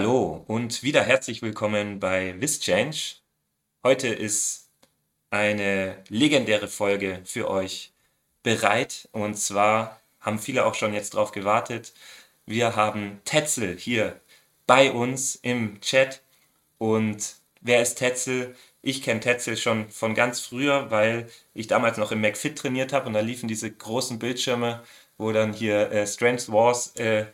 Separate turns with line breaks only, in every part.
Hallo und wieder herzlich willkommen bei WisChange. Heute ist eine legendäre Folge für euch bereit und zwar haben viele auch schon jetzt drauf gewartet. Wir haben Tetzel hier bei uns im Chat und wer ist Tetzel? Ich kenne Tetzel schon von ganz früher, weil ich damals noch im McFit trainiert habe und da liefen diese großen Bildschirme, wo dann hier äh, Strength Wars äh,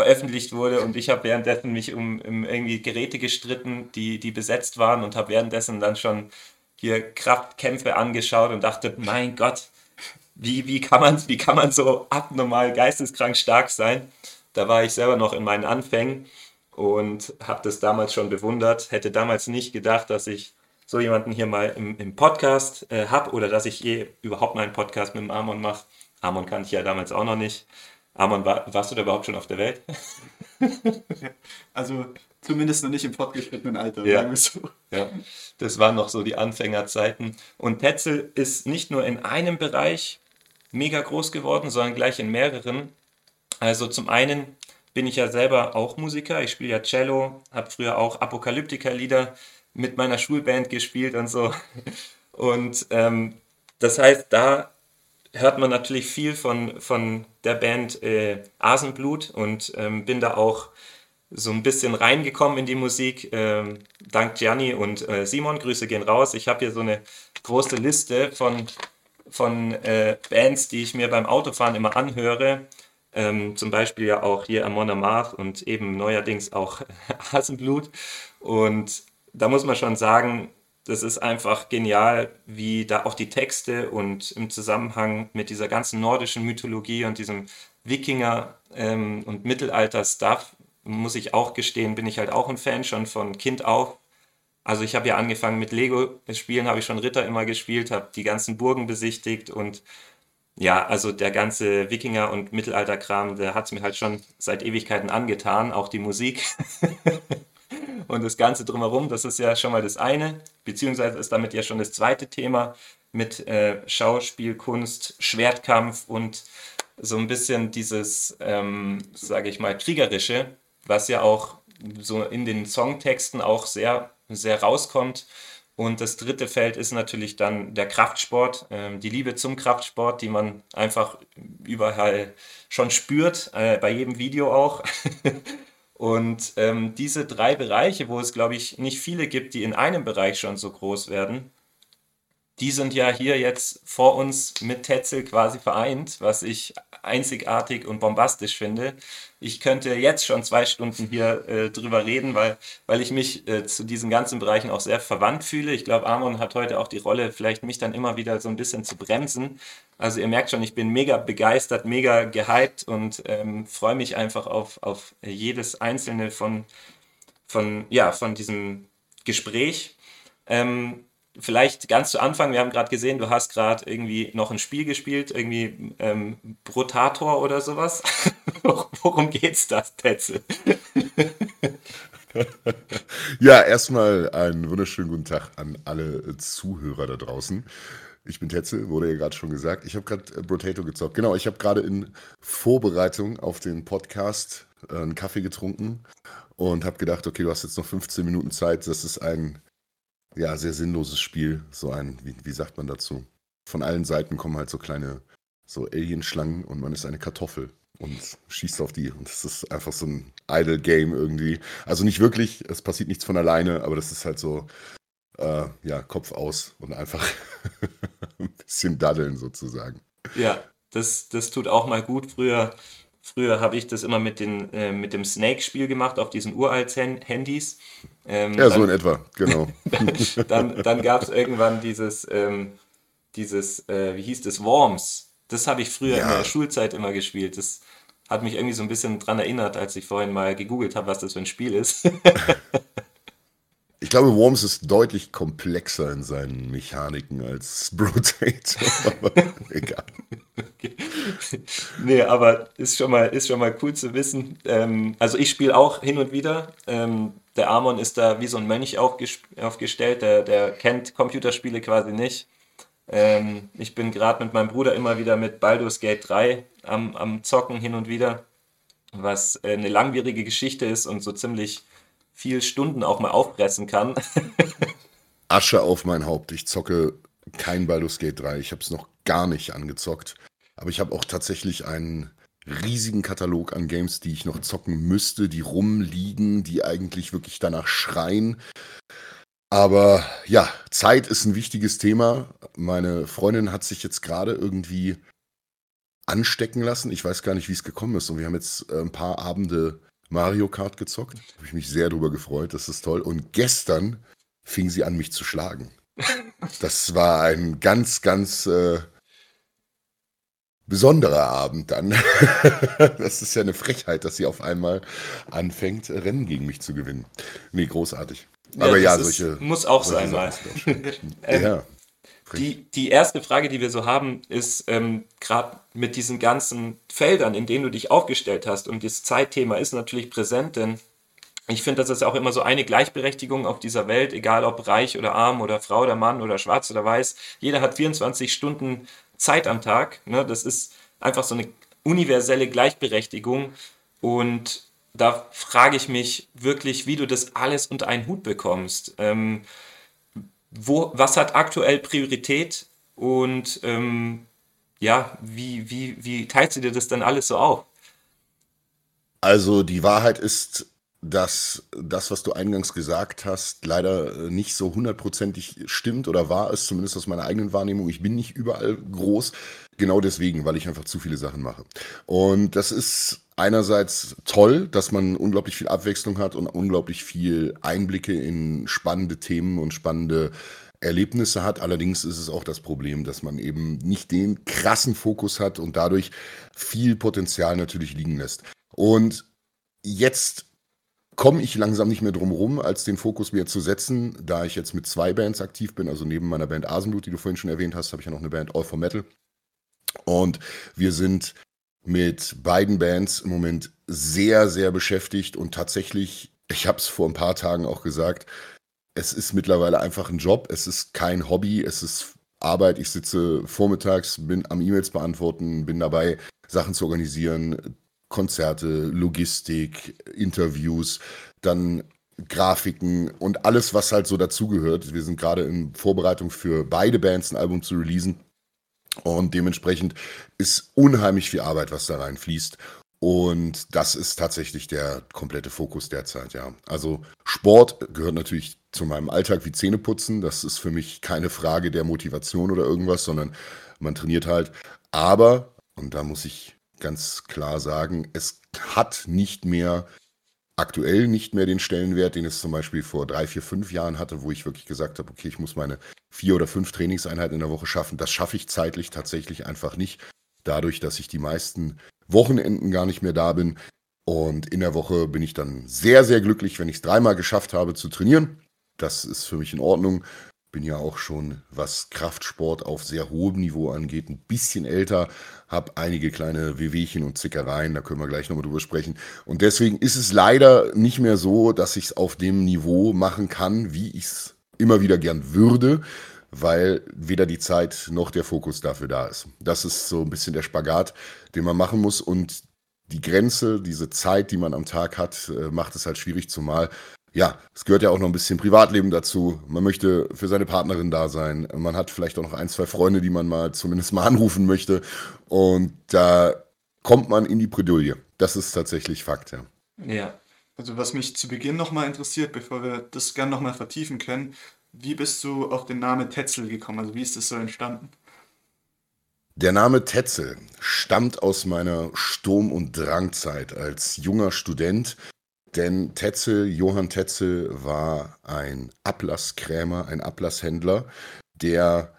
veröffentlicht wurde und ich habe währenddessen mich um, um, irgendwie Geräte gestritten, die, die besetzt waren und habe währenddessen dann schon hier Kraftkämpfe angeschaut und dachte, mein Gott, wie, wie, kann man, wie kann man so abnormal geisteskrank stark sein? Da war ich selber noch in meinen Anfängen und habe das damals schon bewundert, hätte damals nicht gedacht, dass ich so jemanden hier mal im, im Podcast äh, habe oder dass ich je überhaupt mal einen Podcast mit dem Amon mache. Amon kannte ich ja damals auch noch nicht. Amon, war, warst du da überhaupt schon auf der Welt?
also zumindest noch nicht im fortgeschrittenen Alter,
ja. sagen wir so. Ja, das waren noch so die Anfängerzeiten. Und Tetzel ist nicht nur in einem Bereich mega groß geworden, sondern gleich in mehreren. Also zum einen bin ich ja selber auch Musiker. Ich spiele ja Cello, habe früher auch Apokalyptiker-Lieder mit meiner Schulband gespielt und so. Und ähm, das heißt, da hört man natürlich viel von, von der Band äh, Asenblut und ähm, bin da auch so ein bisschen reingekommen in die Musik. Ähm, dank Gianni und äh, Simon, Grüße gehen raus. Ich habe hier so eine große Liste von, von äh, Bands, die ich mir beim Autofahren immer anhöre. Ähm, zum Beispiel ja auch hier Amon Amarth und eben neuerdings auch Asenblut. Und da muss man schon sagen, das ist einfach genial, wie da auch die Texte und im Zusammenhang mit dieser ganzen nordischen Mythologie und diesem Wikinger- ähm, und Mittelalter-Stuff, muss ich auch gestehen, bin ich halt auch ein Fan schon von Kind auf. Also ich habe ja angefangen mit Lego-Spielen, habe ich schon Ritter immer gespielt, habe die ganzen Burgen besichtigt und ja, also der ganze Wikinger- und Mittelalter-Kram, der hat es mir halt schon seit Ewigkeiten angetan, auch die Musik. und das Ganze drumherum, das ist ja schon mal das eine, beziehungsweise ist damit ja schon das zweite Thema mit äh, Schauspielkunst, Schwertkampf und so ein bisschen dieses, ähm, sage ich mal, kriegerische, was ja auch so in den Songtexten auch sehr, sehr rauskommt. Und das dritte Feld ist natürlich dann der Kraftsport, ähm, die Liebe zum Kraftsport, die man einfach überall schon spürt, äh, bei jedem Video auch. Und ähm, diese drei Bereiche, wo es, glaube ich, nicht viele gibt, die in einem Bereich schon so groß werden, die sind ja hier jetzt vor uns mit Tetzel quasi vereint, was ich einzigartig und bombastisch finde. Ich könnte jetzt schon zwei Stunden hier äh, drüber reden, weil, weil ich mich äh, zu diesen ganzen Bereichen auch sehr verwandt fühle. Ich glaube, Amon hat heute auch die Rolle, vielleicht mich dann immer wieder so ein bisschen zu bremsen. Also ihr merkt schon, ich bin mega begeistert, mega gehypt und ähm, freue mich einfach auf, auf jedes einzelne von, von, ja, von diesem Gespräch. Ähm, vielleicht ganz zu Anfang, wir haben gerade gesehen, du hast gerade irgendwie noch ein Spiel gespielt, irgendwie ähm, Brotator oder sowas. Worum geht's das, Tetzel?
ja, erstmal einen wunderschönen guten Tag an alle Zuhörer da draußen. Ich bin Tetzel, wurde ja gerade schon gesagt. Ich habe gerade äh, Brotato gezockt. Genau, ich habe gerade in Vorbereitung auf den Podcast äh, einen Kaffee getrunken und habe gedacht, okay, du hast jetzt noch 15 Minuten Zeit. Das ist ein ja, sehr sinnloses Spiel. So ein, wie, wie sagt man dazu? Von allen Seiten kommen halt so kleine, so Alienschlangen und man ist eine Kartoffel und schießt auf die. Und das ist einfach so ein Idle-Game irgendwie. Also nicht wirklich, es passiert nichts von alleine, aber das ist halt so, äh, ja, Kopf aus und einfach ein bisschen daddeln sozusagen.
Ja, das, das tut auch mal gut. Früher Früher habe ich das immer mit, den, äh, mit dem Snake-Spiel gemacht auf diesen uralten Handys.
Ähm, ja, dann, so in etwa, genau.
dann dann, dann gab es irgendwann dieses, ähm, dieses äh, wie hieß das, Worms. Das habe ich früher ja. in der Schulzeit immer gespielt. Das hat mich irgendwie so ein bisschen dran erinnert, als ich vorhin mal gegoogelt habe, was das für ein Spiel ist.
Ich glaube, Worms ist deutlich komplexer in seinen Mechaniken als Brotato. aber egal.
Okay. Nee, aber ist schon mal, ist schon mal cool zu wissen. Ähm, also ich spiele auch hin und wieder. Ähm, der Amon ist da wie so ein Mönch aufgestellt. Der, der kennt Computerspiele quasi nicht. Ähm, ich bin gerade mit meinem Bruder immer wieder mit Baldur's Gate 3 am, am Zocken hin und wieder, was äh, eine langwierige Geschichte ist und so ziemlich viel Stunden auch mal auffressen kann.
Asche auf mein Haupt. Ich zocke kein Baldur's Gate 3. Ich habe es noch gar nicht angezockt. Aber ich habe auch tatsächlich einen riesigen Katalog an Games, die ich noch zocken müsste, die rumliegen, die eigentlich wirklich danach schreien. Aber ja, Zeit ist ein wichtiges Thema. Meine Freundin hat sich jetzt gerade irgendwie anstecken lassen. Ich weiß gar nicht, wie es gekommen ist. Und wir haben jetzt äh, ein paar Abende Mario Kart gezockt. Habe ich mich sehr drüber gefreut. Das ist toll. Und gestern fing sie an, mich zu schlagen. Das war ein ganz, ganz äh, besonderer Abend dann. das ist ja eine Frechheit, dass sie auf einmal anfängt, Rennen gegen mich zu gewinnen. Nee, großartig. Aber ja,
ist-
solche.
muss auch sein mal.
Ja.
Die, die erste Frage, die wir so haben, ist ähm, gerade mit diesen ganzen Feldern, in denen du dich aufgestellt hast. Und das Zeitthema ist natürlich präsent, denn ich finde, das ist auch immer so eine Gleichberechtigung auf dieser Welt, egal ob reich oder arm oder Frau oder Mann oder schwarz oder weiß. Jeder hat 24 Stunden Zeit am Tag. Ne? Das ist einfach so eine universelle Gleichberechtigung. Und da frage ich mich wirklich, wie du das alles unter einen Hut bekommst. Ähm, wo, was hat aktuell Priorität und ähm, ja, wie, wie, wie teilst du dir das dann alles so auf?
Also die Wahrheit ist, dass das, was du eingangs gesagt hast, leider äh, nicht so hundertprozentig stimmt oder wahr ist, zumindest aus meiner eigenen Wahrnehmung. Ich bin nicht überall groß, genau deswegen, weil ich einfach zu viele Sachen mache. Und das ist einerseits toll, dass man unglaublich viel Abwechslung hat und unglaublich viel Einblicke in spannende Themen und spannende Erlebnisse hat. Allerdings ist es auch das Problem, dass man eben nicht den krassen Fokus hat und dadurch viel Potenzial natürlich liegen lässt. Und jetzt komme ich langsam nicht mehr drum rum, als den Fokus mir zu setzen, da ich jetzt mit zwei Bands aktiv bin. Also neben meiner Band Asenblut, die du vorhin schon erwähnt hast, habe ich ja noch eine Band All for Metal. Und wir sind mit beiden Bands im Moment sehr, sehr beschäftigt und tatsächlich, ich habe es vor ein paar Tagen auch gesagt, es ist mittlerweile einfach ein Job, es ist kein Hobby, es ist Arbeit. Ich sitze vormittags, bin am E-Mails beantworten, bin dabei, Sachen zu organisieren, Konzerte, Logistik, Interviews, dann Grafiken und alles, was halt so dazugehört. Wir sind gerade in Vorbereitung für beide Bands ein Album zu releasen. Und dementsprechend ist unheimlich viel Arbeit, was da reinfließt. Und das ist tatsächlich der komplette Fokus derzeit, ja. Also Sport gehört natürlich zu meinem Alltag wie Zähneputzen. Das ist für mich keine Frage der Motivation oder irgendwas, sondern man trainiert halt. Aber, und da muss ich ganz klar sagen, es hat nicht mehr, aktuell nicht mehr den Stellenwert, den es zum Beispiel vor drei, vier, fünf Jahren hatte, wo ich wirklich gesagt habe, okay, ich muss meine vier oder fünf Trainingseinheiten in der Woche schaffen. Das schaffe ich zeitlich tatsächlich einfach nicht. Dadurch, dass ich die meisten Wochenenden gar nicht mehr da bin. Und in der Woche bin ich dann sehr, sehr glücklich, wenn ich es dreimal geschafft habe zu trainieren. Das ist für mich in Ordnung. Bin ja auch schon, was Kraftsport auf sehr hohem Niveau angeht, ein bisschen älter, habe einige kleine Wehwehchen und Zickereien, da können wir gleich nochmal drüber sprechen. Und deswegen ist es leider nicht mehr so, dass ich es auf dem Niveau machen kann, wie ich es immer wieder gern würde, weil weder die Zeit noch der Fokus dafür da ist. Das ist so ein bisschen der Spagat, den man machen muss und die Grenze, diese Zeit, die man am Tag hat, äh, macht es halt schwierig, zumal ja, es gehört ja auch noch ein bisschen Privatleben dazu. Man möchte für seine Partnerin da sein. Man hat vielleicht auch noch ein, zwei Freunde, die man mal zumindest mal anrufen möchte. Und da kommt man in die Bredouille. Das ist tatsächlich Fakt, ja.
Ja.
Also was mich zu Beginn nochmal interessiert, bevor wir das gerne nochmal vertiefen können, wie bist du auf den Namen Tetzel gekommen? Also wie ist das so entstanden?
Der Name Tetzel stammt aus meiner Sturm- und Drangzeit als junger Student. Denn Tetzel, Johann Tetzel war ein Ablasskrämer, ein Ablasshändler, der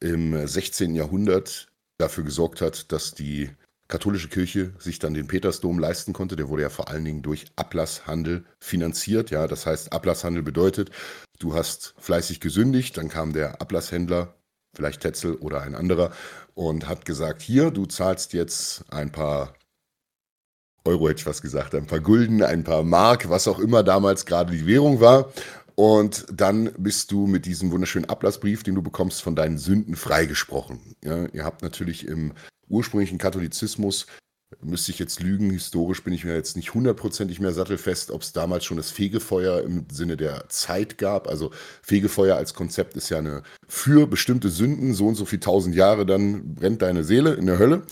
im 16. Jahrhundert dafür gesorgt hat, dass die katholische Kirche sich dann den Petersdom leisten konnte. Der wurde ja vor allen Dingen durch Ablasshandel finanziert. Ja, das heißt, Ablasshandel bedeutet, du hast fleißig gesündigt, dann kam der Ablasshändler, vielleicht Tetzel oder ein anderer, und hat gesagt, hier, du zahlst jetzt ein paar Euro, hätte ich was gesagt, ein paar Gulden, ein paar Mark, was auch immer damals gerade die Währung war. Und dann bist du mit diesem wunderschönen Ablassbrief, den du bekommst, von deinen Sünden freigesprochen. Ja, ihr habt natürlich im ursprünglichen Katholizismus müsste ich jetzt lügen, historisch bin ich mir jetzt nicht hundertprozentig mehr sattelfest, ob es damals schon das Fegefeuer im Sinne der Zeit gab. Also Fegefeuer als Konzept ist ja eine für bestimmte Sünden, so und so viel tausend Jahre, dann brennt deine Seele in der Hölle.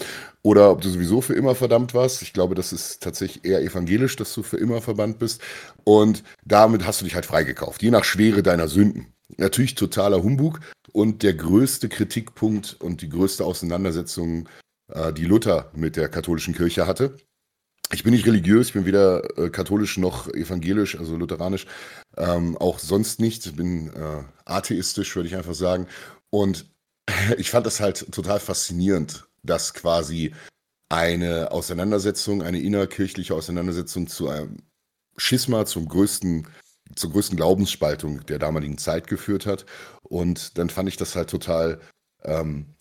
Oder ob du sowieso für immer verdammt warst. Ich glaube, das ist tatsächlich eher evangelisch, dass du für immer verbannt bist. Und damit hast du dich halt freigekauft, je nach Schwere deiner Sünden. Natürlich totaler Humbug. Und der größte Kritikpunkt und die größte Auseinandersetzung äh, die Luther mit der katholischen Kirche hatte. Ich bin nicht religiös, ich bin weder äh, katholisch noch evangelisch, also lutheranisch, ähm, auch sonst nicht. Ich bin äh, atheistisch, würde ich einfach sagen. Und ich fand das halt total faszinierend, dass quasi eine Auseinandersetzung, eine innerkirchliche Auseinandersetzung zu einem Schisma, zum größten, zur größten Glaubensspaltung der damaligen Zeit geführt hat. Und dann fand ich das halt total ähm,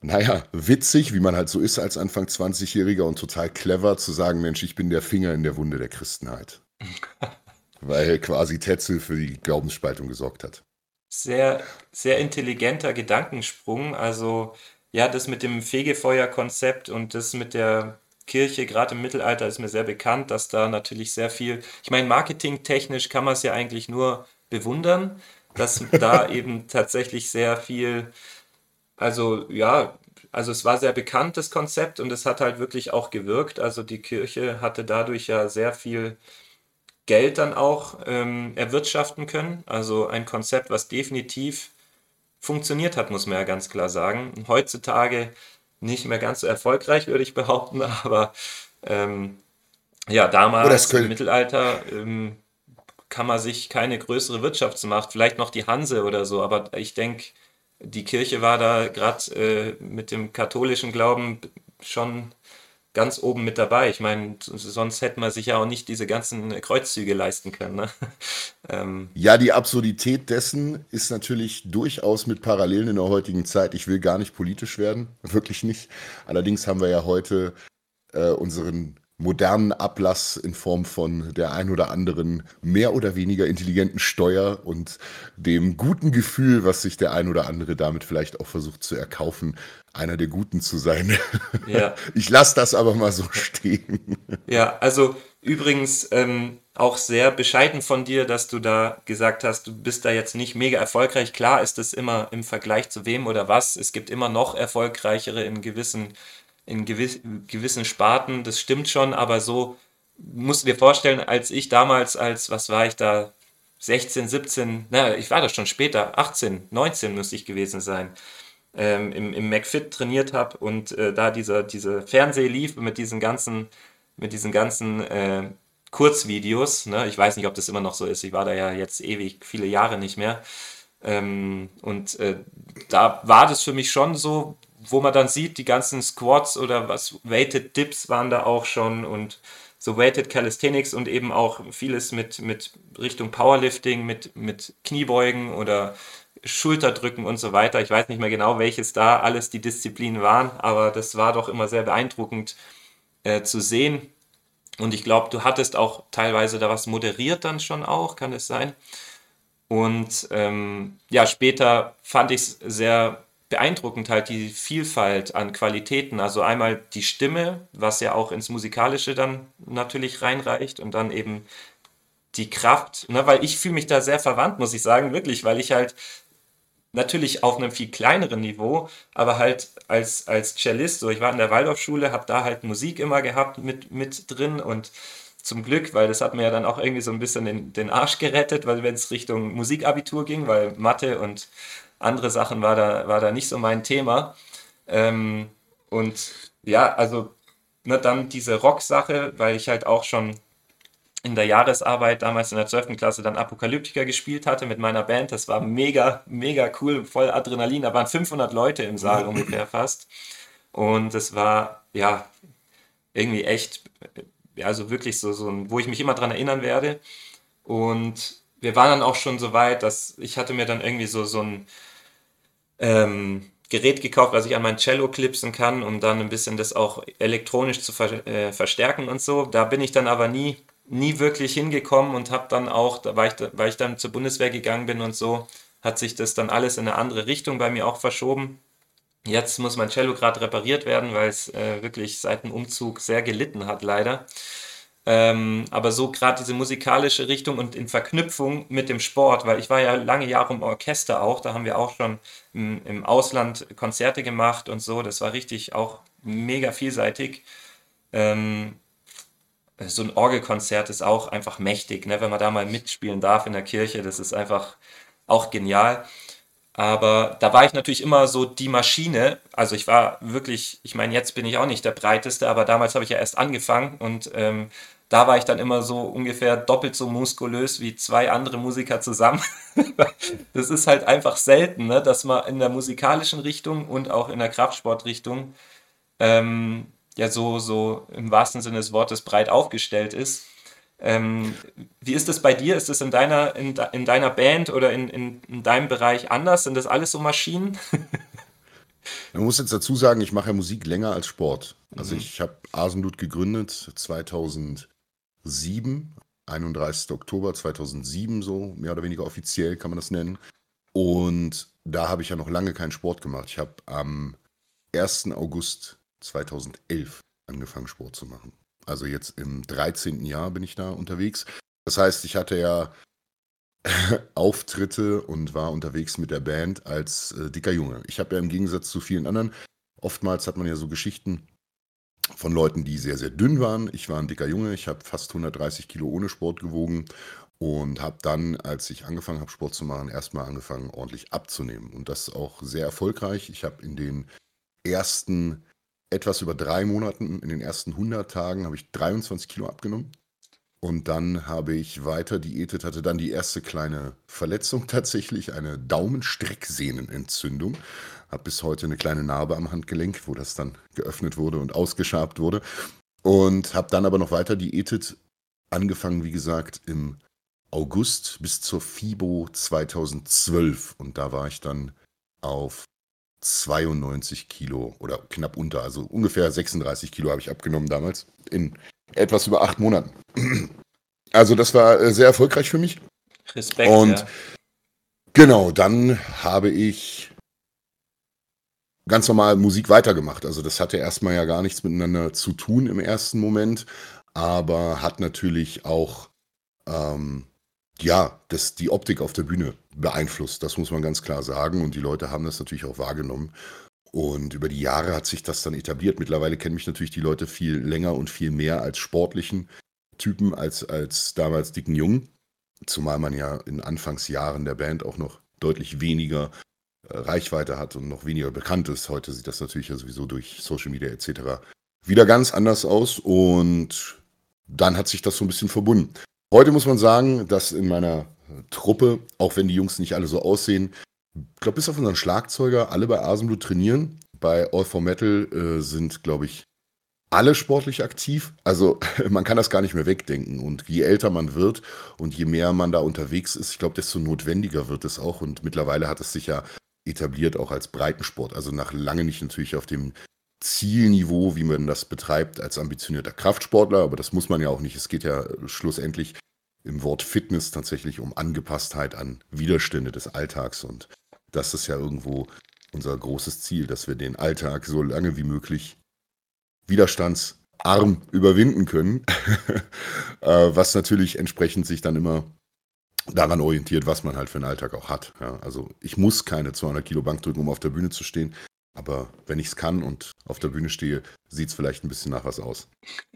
naja, witzig, wie man halt so ist als Anfang 20-Jähriger und total clever zu sagen, Mensch, ich bin der Finger in der Wunde der Christenheit. Weil quasi Tetzel für die Glaubensspaltung gesorgt hat.
Sehr, sehr intelligenter Gedankensprung. Also, ja, das mit dem Fegefeuer-Konzept und das mit der Kirche, gerade im Mittelalter, ist mir sehr bekannt, dass da natürlich sehr viel, ich meine, marketingtechnisch kann man es ja eigentlich nur bewundern, dass da eben tatsächlich sehr viel also ja, also es war sehr bekannt, das Konzept, und es hat halt wirklich auch gewirkt. Also die Kirche hatte dadurch ja sehr viel Geld dann auch ähm, erwirtschaften können. Also ein Konzept, was definitiv funktioniert hat, muss man ja ganz klar sagen. Heutzutage nicht mehr ganz so erfolgreich, würde ich behaupten, aber ähm, ja, damals im Mittelalter ähm, kann man sich keine größere Wirtschaftsmacht, vielleicht noch die Hanse oder so, aber ich denke, die Kirche war da gerade äh, mit dem katholischen Glauben schon ganz oben mit dabei. Ich meine, sonst hätte man sich ja auch nicht diese ganzen Kreuzzüge leisten können. Ne?
ähm. Ja, die Absurdität dessen ist natürlich durchaus mit Parallelen in der heutigen Zeit. Ich will gar nicht politisch werden, wirklich nicht. Allerdings haben wir ja heute äh, unseren modernen Ablass in Form von der ein oder anderen mehr oder weniger intelligenten Steuer und dem guten Gefühl, was sich der ein oder andere damit vielleicht auch versucht zu erkaufen, einer der Guten zu sein. Ja. Ich lasse das aber mal so stehen.
Ja, also übrigens ähm, auch sehr bescheiden von dir, dass du da gesagt hast, du bist da jetzt nicht mega erfolgreich. Klar ist es immer im Vergleich zu wem oder was. Es gibt immer noch erfolgreichere in gewissen in gewiss, gewissen Sparten, das stimmt schon, aber so musst du dir vorstellen, als ich damals, als, was war ich da, 16, 17, na, ich war da schon später, 18, 19 müsste ich gewesen sein, ähm, im, im McFit trainiert habe und äh, da dieser, diese Fernseh lief mit diesen ganzen, mit diesen ganzen äh, Kurzvideos, ne? ich weiß nicht, ob das immer noch so ist, ich war da ja jetzt ewig viele Jahre nicht mehr. Ähm, und äh, da war das für mich schon so, wo man dann sieht, die ganzen Squats oder was, Weighted Dips waren da auch schon und so Weighted Calisthenics und eben auch vieles mit, mit Richtung Powerlifting, mit, mit Kniebeugen oder Schulterdrücken und so weiter. Ich weiß nicht mehr genau, welches da alles die Disziplinen waren, aber das war doch immer sehr beeindruckend äh, zu sehen. Und ich glaube, du hattest auch teilweise da was moderiert dann schon auch, kann es sein. Und ähm, ja, später fand ich es sehr beeindruckend halt die Vielfalt an Qualitäten. Also einmal die Stimme, was ja auch ins Musikalische dann natürlich reinreicht und dann eben die Kraft, ne, weil ich fühle mich da sehr verwandt, muss ich sagen, wirklich, weil ich halt natürlich auf einem viel kleineren Niveau, aber halt als, als Cellist, so ich war in der Waldorfschule, habe da halt Musik immer gehabt mit, mit drin und zum Glück, weil das hat mir ja dann auch irgendwie so ein bisschen den, den Arsch gerettet, weil wenn es Richtung Musikabitur ging, weil Mathe und andere Sachen war da, war da nicht so mein Thema. Ähm, und ja, also ne, dann diese Rock-Sache, weil ich halt auch schon in der Jahresarbeit damals in der 12. Klasse dann Apokalyptiker gespielt hatte mit meiner Band. Das war mega, mega cool, voll Adrenalin. Da waren 500 Leute im Saal ungefähr fast. Und es war, ja, irgendwie echt, also wirklich so, so ein, wo ich mich immer dran erinnern werde. Und wir waren dann auch schon so weit, dass ich hatte mir dann irgendwie so, so ein ähm, Gerät gekauft, was ich an mein Cello klipsen kann, um dann ein bisschen das auch elektronisch zu ver äh, verstärken und so. Da bin ich dann aber nie, nie wirklich hingekommen und habe dann auch, da, weil, ich, weil ich dann zur Bundeswehr gegangen bin und so, hat sich das dann alles in eine andere Richtung bei mir auch verschoben. Jetzt muss mein Cello gerade repariert werden, weil es äh, wirklich seit dem Umzug sehr gelitten hat, leider. Ähm, aber so gerade diese musikalische Richtung und in Verknüpfung mit dem Sport, weil ich war ja lange Jahre im Orchester auch, da haben wir auch schon im, im Ausland Konzerte gemacht und so, das war richtig auch mega vielseitig. Ähm, so ein Orgelkonzert ist auch einfach mächtig, ne? wenn man da mal mitspielen darf in der Kirche, das ist einfach auch genial. Aber da war ich natürlich immer so die Maschine. Also ich war wirklich, ich meine, jetzt bin ich auch nicht der breiteste, aber damals habe ich ja erst angefangen und ähm, da war ich dann immer so ungefähr doppelt so muskulös wie zwei andere Musiker zusammen. das ist halt einfach selten, ne? dass man in der musikalischen Richtung und auch in der Kraftsportrichtung ähm, ja so, so im wahrsten Sinne des Wortes breit aufgestellt ist. Ähm, wie ist das bei dir? Ist das in deiner, in, in deiner Band oder in, in, in deinem Bereich anders? Sind das alles so Maschinen?
Man muss jetzt dazu sagen, ich mache ja Musik länger als Sport. Also mhm. ich habe Asenblut gegründet 2000 2007, 31. Oktober 2007, so mehr oder weniger offiziell kann man das nennen. Und da habe ich ja noch lange keinen Sport gemacht. Ich habe am 1. August 2011 angefangen, Sport zu machen. Also jetzt im 13. Jahr bin ich da unterwegs. Das heißt, ich hatte ja Auftritte und war unterwegs mit der Band als äh, dicker Junge. Ich habe ja im Gegensatz zu vielen anderen, oftmals hat man ja so Geschichten, von Leuten, die sehr, sehr dünn waren. Ich war ein dicker Junge, ich habe fast 130 Kilo ohne Sport gewogen und habe dann, als ich angefangen habe, Sport zu machen, erstmal angefangen, ordentlich abzunehmen. Und das auch sehr erfolgreich. Ich habe in den ersten etwas über drei Monaten, in den ersten 100 Tagen, habe ich 23 Kilo abgenommen. Und dann habe ich weiter diätet, hatte dann die erste kleine Verletzung tatsächlich, eine Daumenstrecksehnenentzündung habe bis heute eine kleine Narbe am Handgelenk, wo das dann geöffnet wurde und ausgeschabt wurde. Und habe dann aber noch weiter diätet, angefangen, wie gesagt, im August bis zur FIBO 2012. Und da war ich dann auf 92 Kilo oder knapp unter, also ungefähr 36 Kilo habe ich abgenommen damals in etwas über acht Monaten. Also das war äh, sehr erfolgreich für mich.
Respekt.
Und
ja.
genau, dann habe ich ganz normal Musik weitergemacht. Also das hatte erstmal ja gar nichts miteinander zu tun im ersten Moment, aber hat natürlich auch ähm, ja, das, die Optik auf der Bühne beeinflusst. Das muss man ganz klar sagen. Und die Leute haben das natürlich auch wahrgenommen. Und über die Jahre hat sich das dann etabliert. Mittlerweile kennen mich natürlich die Leute viel länger und viel mehr als sportlichen Typen als als damals dicken Jungen. Zumal man ja in Anfangsjahren der Band auch noch deutlich weniger Reichweite hat und noch weniger bekannt ist. Heute sieht das natürlich ja sowieso durch Social Media etc. wieder ganz anders aus und dann hat sich das so ein bisschen verbunden. Heute muss man sagen, dass in meiner Truppe, auch wenn die Jungs nicht alle so aussehen, ich glaube, bis auf unseren Schlagzeuger alle bei Asenblut trainieren. Bei All for Metal äh, sind, glaube ich, alle sportlich aktiv. Also man kann das gar nicht mehr wegdenken. Und je älter man wird und je mehr man da unterwegs ist, ich glaube, desto notwendiger wird es auch. Und mittlerweile hat es sich ja etabliert, auch als Breitensport. Also nach lange nicht natürlich auf dem Zielniveau, wie man das betreibt als ambitionierter Kraftsportler, aber das muss man ja auch nicht. Es geht ja schlussendlich im Wort Fitness tatsächlich um Angepasstheit an Widerstände des Alltags und das ist ja irgendwo unser großes Ziel, dass wir den Alltag so lange wie möglich widerstandsarm überwinden können, äh, was natürlich entsprechend sich dann immer daran orientiert, was man halt für einen Alltag auch hat. Ja, also ich muss keine 200 Kilo Bank drücken, um auf der Bühne zu stehen. Aber wenn ich es kann und auf der Bühne stehe, sieht es vielleicht ein bisschen nach was aus.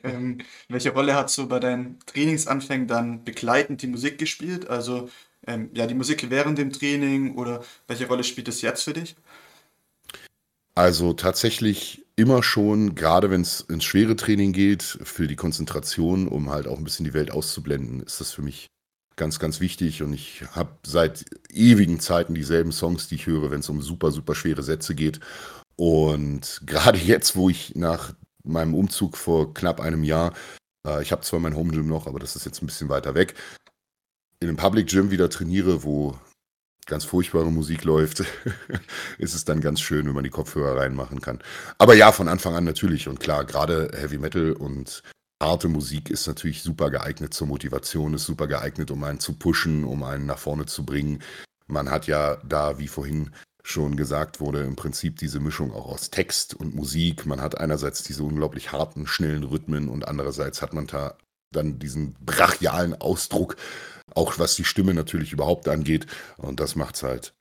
Ähm, welche Rolle hast du bei deinen Trainingsanfängen dann begleitend die Musik gespielt? Also ähm, ja, die Musik während dem Training oder welche Rolle spielt es jetzt für dich?
Also tatsächlich immer schon, gerade wenn es ins schwere Training geht, für die Konzentration, um halt auch ein bisschen die Welt auszublenden, ist das für mich ganz, ganz wichtig. Und ich habe seit ewigen Zeiten dieselben Songs, die ich höre, wenn es um super, super schwere Sätze geht. Und gerade jetzt, wo ich nach meinem Umzug vor knapp einem Jahr, äh, ich habe zwar mein Home Gym noch, aber das ist jetzt ein bisschen weiter weg, in einem Public Gym wieder trainiere, wo ganz furchtbare Musik läuft, ist es dann ganz schön, wenn man die Kopfhörer reinmachen kann. Aber ja, von Anfang an natürlich. Und klar, gerade Heavy Metal und harte Musik ist natürlich super geeignet zur Motivation, ist super geeignet, um einen zu pushen, um einen nach vorne zu bringen. Man hat ja da, wie vorhin schon gesagt wurde, im Prinzip diese Mischung auch aus Text und Musik. Man hat einerseits diese unglaublich harten, schnellen Rhythmen und andererseits hat man da dann diesen brachialen Ausdruck, auch was die Stimme natürlich überhaupt angeht. Und das macht es halt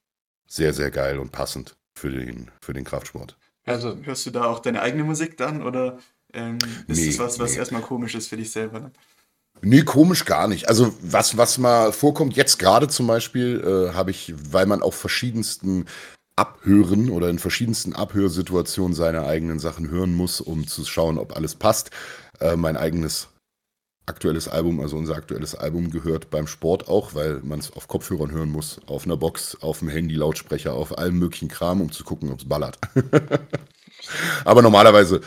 sehr, sehr geil und passend für den, für den Kraftsport.
Also hörst du da auch deine eigene Musik dann oder ähm, ist
Nee,
das was, was
nee.
erstmal komisch ist für dich selber? Ne?
Nee, komisch gar nicht. Also was, was mal vorkommt, jetzt gerade zum Beispiel, äh, habe ich, weil man auf verschiedensten Abhören oder in verschiedensten Abhörsituationen seine eigenen Sachen hören muss, um zu schauen, ob alles passt, äh, mein eigenes aktuelles Album, also unser aktuelles Album gehört beim Sport auch, weil man es auf Kopfhörern hören muss, auf einer Box, auf dem Handy, Lautsprecher, auf allem möglichen Kram, um zu gucken, ob es ballert. Aber normalerweise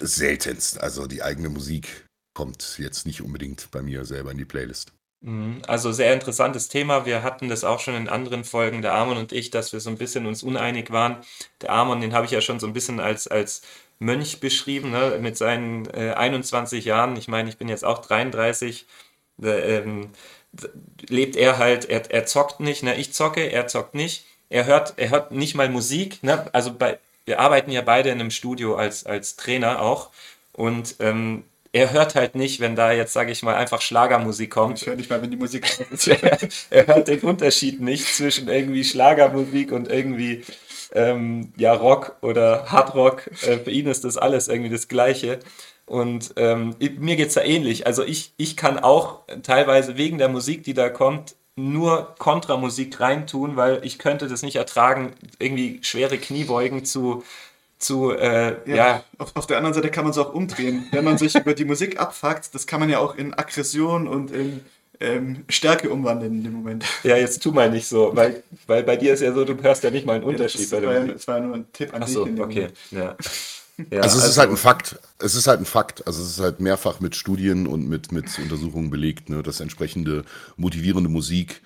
seltenst. Also die eigene Musik kommt jetzt nicht unbedingt bei mir selber in die Playlist.
Mhm. Also sehr interessantes Thema. Wir hatten das auch schon in anderen Folgen, der Amon und ich, dass wir so ein bisschen uns uneinig waren. Der Amon, den habe ich ja schon so ein bisschen als, als Mönch beschrieben, ne? mit seinen äh, 21 Jahren. Ich meine, ich bin jetzt auch 33. Äh, ähm, lebt er halt, er, er zockt nicht, ne? ich zocke, er zockt nicht. Er hört, er hört nicht mal Musik. Ne? Also bei, wir arbeiten ja beide in einem Studio als, als Trainer auch. Und ähm, er hört halt nicht, wenn da jetzt, sage ich mal, einfach Schlagermusik kommt.
Ich höre nicht mal, wenn die Musik ist.
er hört den Unterschied nicht zwischen irgendwie Schlagermusik und irgendwie ähm, ja, Rock oder Hardrock. Äh, für ihn ist das alles irgendwie das Gleiche. Und ähm, mir geht's da ähnlich. Also ich, ich kann auch teilweise wegen der Musik, die da kommt, nur Kontramusik reintun, weil ich könnte das nicht ertragen, irgendwie schwere Kniebeugen zu, zu äh, ja.
Ja, Auf, auf der anderen Seite kann man es auch umdrehen. Wenn man sich über die Musik abfuckt, das kann man ja auch in Aggression und in ähm, Stärke umwandeln in dem Moment.
ja, jetzt tu mal nicht so, weil, weil bei dir ist ja so, du hörst ja nicht mal einen Unterschied
das,
bei der
war, ja- das war ja nur ein Tipp an
Ach
dich.
so,
in dem
okay.
Moment.
Ja. Ja,
also es ist halt ein Fakt. Es ist halt ein Fakt. Also es ist halt mehrfach mit Studien und mit, mit Untersuchungen belegt, ne, dass entsprechende motivierende Musik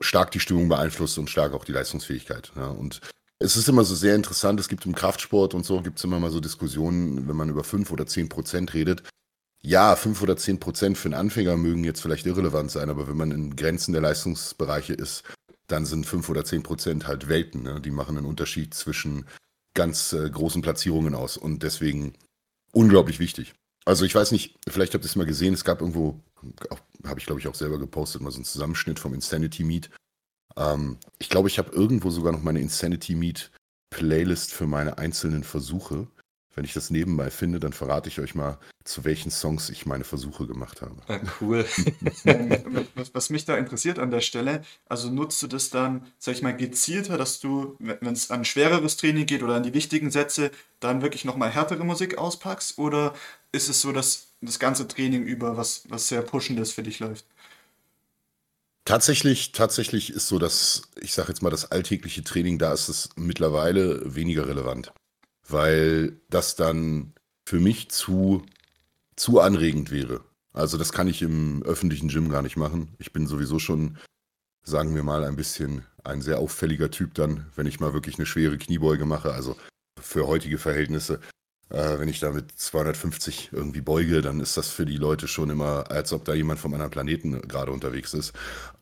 stark die Stimmung beeinflusst und stark auch die Leistungsfähigkeit. Ja. Und es ist immer so sehr interessant, es gibt im Kraftsport und so, gibt es immer mal so Diskussionen, wenn man über 5 oder 10 Prozent redet. Ja, 5 oder 10 Prozent für einen Anfänger mögen jetzt vielleicht irrelevant sein, aber wenn man in Grenzen der Leistungsbereiche ist, dann sind 5 oder 10 Prozent halt Welten. Ne? Die machen einen Unterschied zwischen ganz äh, großen Platzierungen aus und deswegen unglaublich wichtig. Also ich weiß nicht, vielleicht habt ihr es mal gesehen, es gab irgendwo, habe ich glaube ich auch selber gepostet, mal so einen Zusammenschnitt vom Insanity Meet. Ähm, ich glaube, ich habe irgendwo sogar noch meine Insanity Meet Playlist für meine einzelnen Versuche. Wenn ich das nebenbei finde, dann verrate ich euch mal, zu welchen Songs ich meine Versuche gemacht habe.
Ah, cool.
Was, was mich da interessiert an der Stelle, also nutzt du das dann, sag ich mal, gezielter, dass du, wenn es an schwereres Training geht oder an die wichtigen Sätze, dann wirklich nochmal härtere Musik auspackst? Oder ist es so, dass das ganze Training über was, was sehr Pushendes für dich läuft?
Tatsächlich, tatsächlich ist so, dass, ich sage jetzt mal, das alltägliche Training, da ist es mittlerweile weniger relevant. Weil das dann für mich zu, zu anregend wäre. Also das kann ich im öffentlichen Gym gar nicht machen. Ich bin sowieso schon, sagen wir mal, ein bisschen ein sehr auffälliger Typ dann, wenn ich mal wirklich eine schwere Kniebeuge mache. Also für heutige Verhältnisse, äh, wenn ich da mit 250 irgendwie beuge, dann ist das für die Leute schon immer, als ob da jemand vom anderen Planeten gerade unterwegs ist.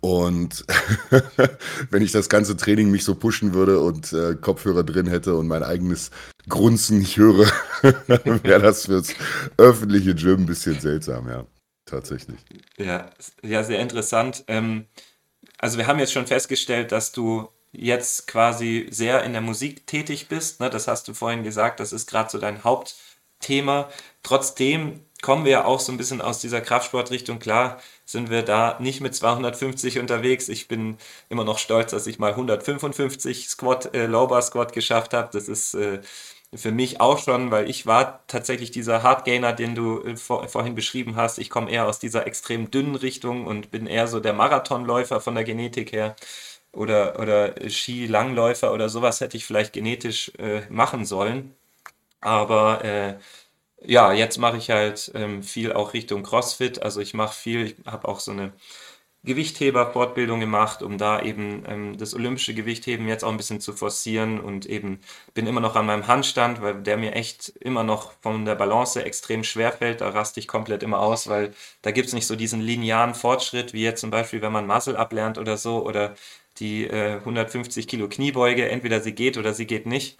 Und wenn ich das ganze Training mich so pushen würde und äh, Kopfhörer drin hätte und mein eigenes Grunzen nicht höre, wäre das fürs öffentliche Gym ein bisschen seltsam, ja. Tatsächlich.
Ja, ja, sehr interessant. Ähm, also wir haben jetzt schon festgestellt, dass du jetzt quasi sehr in der Musik tätig bist. Ne? Das hast du vorhin gesagt, das ist gerade so dein Hauptthema. Trotzdem kommen wir ja auch so ein bisschen aus dieser Kraftsportrichtung. Klar sind wir da nicht mit 250 unterwegs. Ich bin immer noch stolz, dass ich mal 155 Squat, äh, Low Bar Squat geschafft habe. Das ist äh, für mich auch schon, weil ich war tatsächlich dieser Hardgainer, den du äh, vor, vorhin beschrieben hast. Ich komme eher aus dieser extrem dünnen Richtung und bin eher so der Marathonläufer von der Genetik her. Oder, oder Skilangläufer oder sowas hätte ich vielleicht genetisch äh, machen sollen. Aber äh, ja, jetzt mache ich halt ähm, viel auch Richtung CrossFit. Also ich mache viel, ich habe auch so eine Gewichtheber-Fortbildung gemacht, um da eben ähm, das olympische Gewichtheben jetzt auch ein bisschen zu forcieren und eben bin immer noch an meinem Handstand, weil der mir echt immer noch von der Balance extrem schwer fällt. Da raste ich komplett immer aus, weil da gibt es nicht so diesen linearen Fortschritt, wie jetzt zum Beispiel, wenn man Muscle ablernt oder so oder die äh, 150 Kilo Kniebeuge, entweder sie geht oder sie geht nicht.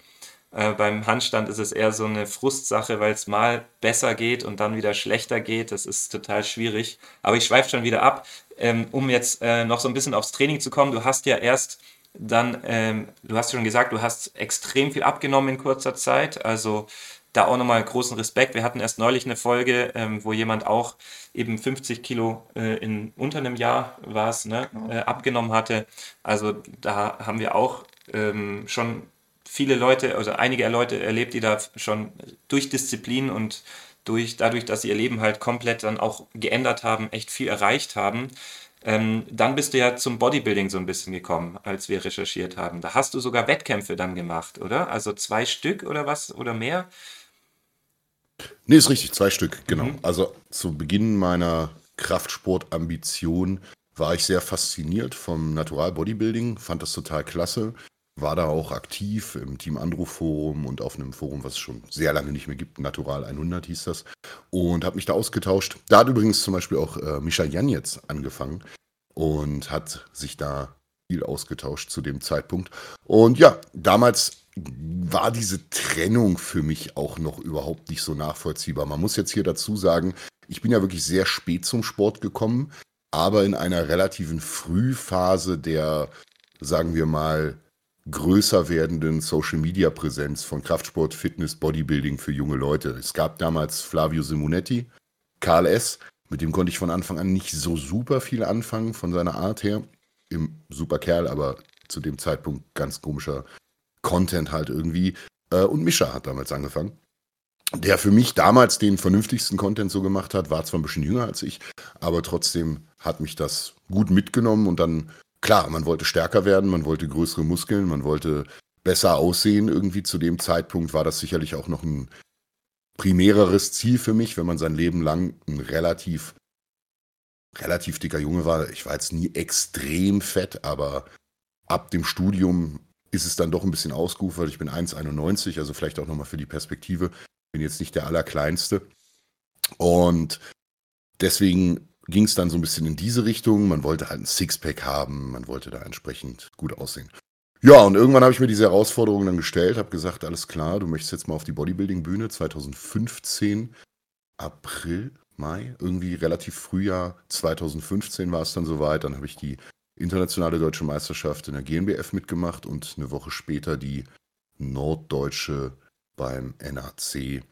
Äh, beim Handstand ist es eher so eine Frustsache, weil es mal besser geht und dann wieder schlechter geht. Das ist total schwierig. Aber ich schweife schon wieder ab, ähm, um jetzt äh, noch so ein bisschen aufs Training zu kommen. Du hast ja erst dann, ähm, du hast schon gesagt, du hast extrem viel abgenommen in kurzer Zeit. Also da auch nochmal großen Respekt. Wir hatten erst neulich eine Folge, ähm, wo jemand auch eben 50 Kilo äh, in unter einem Jahr war es, ne, genau. äh, abgenommen hatte. Also da haben wir auch ähm, schon viele Leute, also einige Leute erlebt, die da schon durch Disziplin und durch, dadurch, dass sie ihr Leben halt komplett dann auch geändert haben, echt viel erreicht haben. Ähm, dann bist du ja zum Bodybuilding so ein bisschen gekommen, als wir recherchiert haben. Da hast du sogar Wettkämpfe dann gemacht, oder? Also zwei Stück oder was oder mehr?
Nee, ist richtig, zwei Stück, genau. Mhm. Also zu Beginn meiner Kraftsportambition war ich sehr fasziniert vom Natural Bodybuilding, fand das total klasse war da auch aktiv im Team Andro Forum und auf einem Forum, was es schon sehr lange nicht mehr gibt, Natural 100 hieß das, und habe mich da ausgetauscht. Da hat übrigens zum Beispiel auch äh, Mischa Janetz angefangen und hat sich da viel ausgetauscht zu dem Zeitpunkt. Und ja, damals war diese Trennung für mich auch noch überhaupt nicht so nachvollziehbar. Man muss jetzt hier dazu sagen, ich bin ja wirklich sehr spät zum Sport gekommen, aber in einer relativen Frühphase der, sagen wir mal, größer werdenden Social-Media-Präsenz von Kraftsport, Fitness, Bodybuilding für junge Leute. Es gab damals Flavio Simonetti, Karl S., mit dem konnte ich von Anfang an nicht so super viel anfangen von seiner Art her. Im super Kerl, aber zu dem Zeitpunkt ganz komischer Content halt irgendwie. Äh, und Mischa hat damals angefangen. Der für mich damals den vernünftigsten Content so gemacht hat, war zwar ein bisschen jünger als ich, aber trotzdem hat mich das gut mitgenommen und dann klar, man wollte stärker werden, man wollte größere Muskeln, man wollte besser aussehen. Irgendwie zu dem Zeitpunkt war das sicherlich auch noch ein primäreres Ziel für mich, wenn man sein Leben lang ein relativ, relativ dicker Junge war. Ich war jetzt nie extrem fett, aber ab dem Studium ist es dann doch ein bisschen ausgeufert. Ich bin 1,91, also vielleicht auch nochmal für die Perspektive. Bin jetzt nicht der Allerkleinste. Und deswegen ging es dann so ein bisschen in diese Richtung. Man wollte halt ein Sixpack haben, man wollte da entsprechend gut aussehen. Ja, und irgendwann habe ich mir diese Herausforderung dann gestellt, habe gesagt, alles klar, du möchtest jetzt mal auf die Bodybuilding-Bühne 2015, April, Mai, irgendwie relativ Frühjahr 2015 war es dann soweit. Dann habe ich die internationale deutsche Meisterschaft in der GmbF mitgemacht und eine Woche später die norddeutsche beim NAC.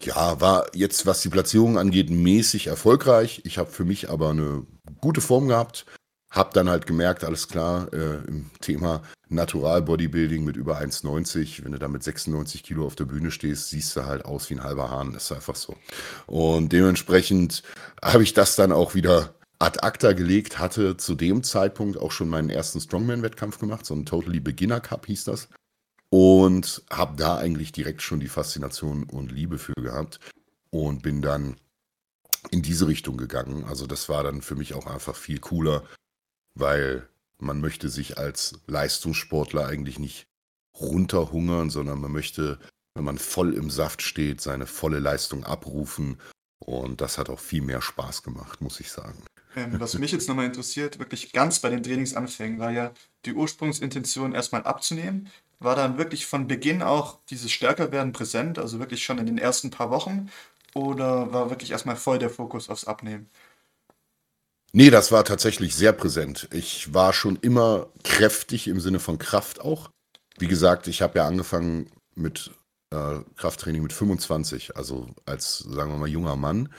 Ja, war jetzt, was die Platzierung angeht, mäßig erfolgreich. Ich habe für mich aber eine gute Form gehabt. Hab dann halt gemerkt, alles klar, äh, im Thema Natural Bodybuilding mit über 1,90, wenn du da mit 96 Kilo auf der Bühne stehst, siehst du halt aus wie ein halber Hahn. Ist einfach so. Und dementsprechend habe ich das dann auch wieder ad acta gelegt, hatte zu dem Zeitpunkt auch schon meinen ersten Strongman-Wettkampf gemacht, so ein Totally Beginner Cup hieß das. Und habe da eigentlich direkt schon die Faszination und Liebe für gehabt und bin dann in diese Richtung gegangen. Also das war dann für mich auch einfach viel cooler, weil man möchte sich als Leistungssportler eigentlich nicht runterhungern, sondern man möchte, wenn man voll im Saft steht, seine volle Leistung abrufen. Und das hat auch viel mehr Spaß gemacht, muss ich sagen.
Ähm, was mich jetzt nochmal interessiert, wirklich ganz bei den Trainingsanfängen, war ja die Ursprungsintention erstmal abzunehmen. War dann wirklich von Beginn auch dieses Stärkerwerden präsent, also wirklich schon in den ersten paar Wochen? Oder war wirklich erstmal voll der Fokus aufs Abnehmen?
Nee, das war tatsächlich sehr präsent. Ich war schon immer kräftig im Sinne von Kraft auch. Wie gesagt, ich habe ja angefangen mit äh, Krafttraining mit 25, also als, sagen wir mal, junger Mann.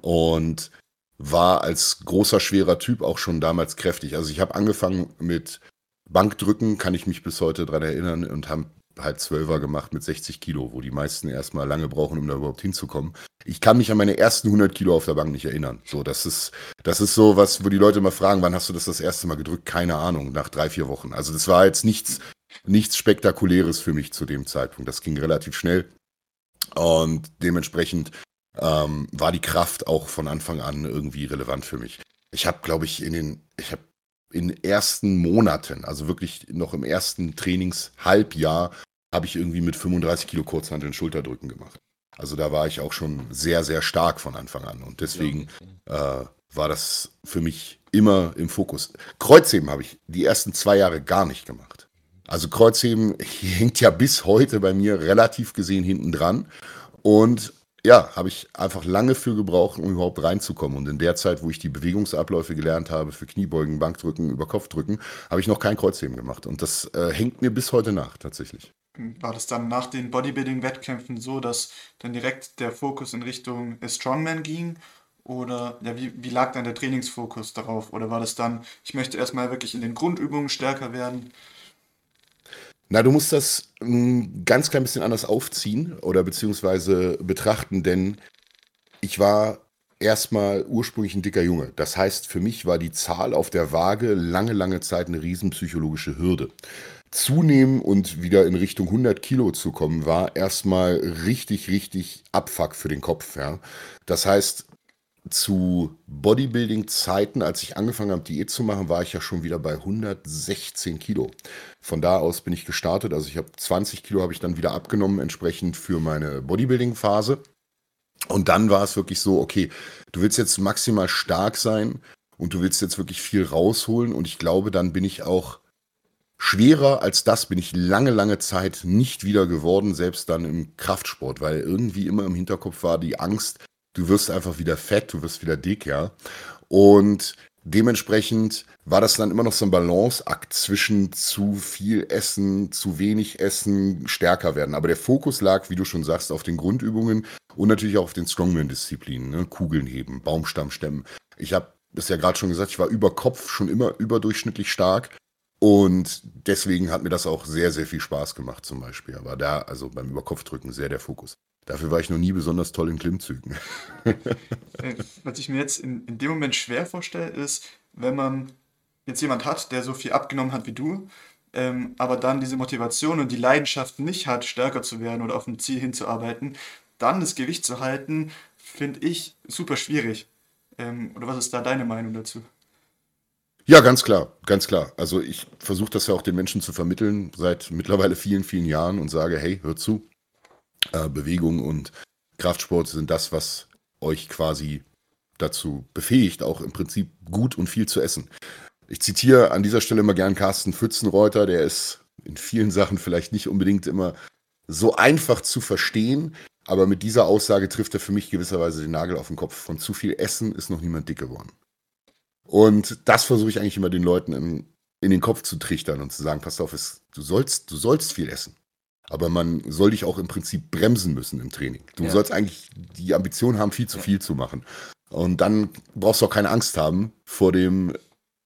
Und war als großer, schwerer Typ auch schon damals kräftig. Also ich habe angefangen mit Bankdrücken kann ich mich bis heute dran erinnern und haben halt Zwölfer gemacht mit 60 Kilo, wo die meisten erstmal lange brauchen, um da überhaupt hinzukommen. Ich kann mich an meine ersten 100 Kilo auf der Bank nicht erinnern. So, das ist, das ist so was, wo die Leute immer fragen, wann hast du das das erste Mal gedrückt? Keine Ahnung, nach drei, vier Wochen. Also das war jetzt nichts, nichts Spektakuläres für mich zu dem Zeitpunkt. Das ging relativ schnell und dementsprechend ähm, war die Kraft auch von Anfang an irgendwie relevant für mich. Ich habe, glaube ich, in den, ich habe in ersten Monaten, also wirklich noch im ersten Trainingshalbjahr, habe ich irgendwie mit 35 Kilo Kurzhanteln Schulterdrücken gemacht. Also da war ich auch schon sehr, sehr stark von Anfang an. Und deswegen äh, war das für mich immer im Fokus. Kreuzheben habe ich die ersten zwei Jahre gar nicht gemacht. Also Kreuzheben hängt ja bis heute bei mir relativ gesehen hinten dran. Und ja, habe ich einfach lange für gebraucht, um überhaupt reinzukommen. Und in der Zeit, wo ich die Bewegungsabläufe gelernt habe für Kniebeugen, Bankdrücken, über Kopfdrücken, habe ich noch kein Kreuzheben gemacht. Und das äh, hängt mir bis heute nach, tatsächlich.
War das dann nach den Bodybuilding-Wettkämpfen so, dass dann direkt der Fokus in Richtung Strongman ging? Oder ja, wie, wie lag dann der Trainingsfokus darauf? Oder war das dann, ich möchte erstmal wirklich in den Grundübungen stärker werden?
Na, du musst das ein ganz klein bisschen anders aufziehen oder beziehungsweise betrachten, denn ich war erstmal ursprünglich ein dicker Junge. Das heißt, für mich war die Zahl auf der Waage lange, lange Zeit eine riesenpsychologische Hürde. Zunehmen und wieder in Richtung 100 Kilo zu kommen, war erstmal richtig, richtig Abfuck für den Kopf. Ja. Das heißt, zu Bodybuilding-Zeiten, als ich angefangen habe, Diät zu machen, war ich ja schon wieder bei 116 Kilo. Von da aus bin ich gestartet. Also ich habe 20 Kilo habe ich dann wieder abgenommen, entsprechend für meine Bodybuilding-Phase. Und dann war es wirklich so, okay, du willst jetzt maximal stark sein und du willst jetzt wirklich viel rausholen. Und ich glaube, dann bin ich auch schwerer als das bin ich lange, lange Zeit nicht wieder geworden, selbst dann im Kraftsport, weil irgendwie immer im Hinterkopf war die Angst, du wirst einfach wieder fett, du wirst wieder dick, ja. Und dementsprechend war das dann immer noch so ein Balanceakt zwischen zu viel Essen, zu wenig Essen, stärker werden. Aber der Fokus lag, wie du schon sagst, auf den Grundübungen und natürlich auch auf den Strongman-Disziplinen, ne? Kugeln heben, Baumstamm stemmen. Ich habe das ja gerade schon gesagt, ich war über Kopf schon immer überdurchschnittlich stark. Und deswegen hat mir das auch sehr, sehr viel Spaß gemacht, zum Beispiel. Aber da, also beim Überkopfdrücken, sehr der Fokus. Dafür war ich noch nie besonders toll in Klimmzügen.
Was ich mir jetzt in, in dem Moment schwer vorstelle, ist, wenn man jetzt jemand hat, der so viel abgenommen hat wie du, ähm, aber dann diese Motivation und die Leidenschaft nicht hat, stärker zu werden oder auf ein Ziel hinzuarbeiten, dann das Gewicht zu halten, finde ich super schwierig. Ähm, oder was ist da deine Meinung dazu?
Ja, ganz klar, ganz klar. Also ich versuche das ja auch den Menschen zu vermitteln seit mittlerweile vielen, vielen Jahren und sage, hey, hört zu, äh, Bewegung und Kraftsport sind das, was euch quasi dazu befähigt, auch im Prinzip gut und viel zu essen. Ich zitiere an dieser Stelle immer gern Carsten Pfützenreuter, der ist in vielen Sachen vielleicht nicht unbedingt immer so einfach zu verstehen, aber mit dieser Aussage trifft er für mich gewisserweise den Nagel auf den Kopf. Von zu viel Essen ist noch niemand dick geworden. Und das versuche ich eigentlich immer den Leuten in, in den Kopf zu trichtern und zu sagen, pass auf, es, du, sollst, du sollst viel essen. Aber man soll dich auch im Prinzip bremsen müssen im Training. Du ja. sollst eigentlich die Ambition haben, viel zu viel zu machen. Und dann brauchst du auch keine Angst haben vor dem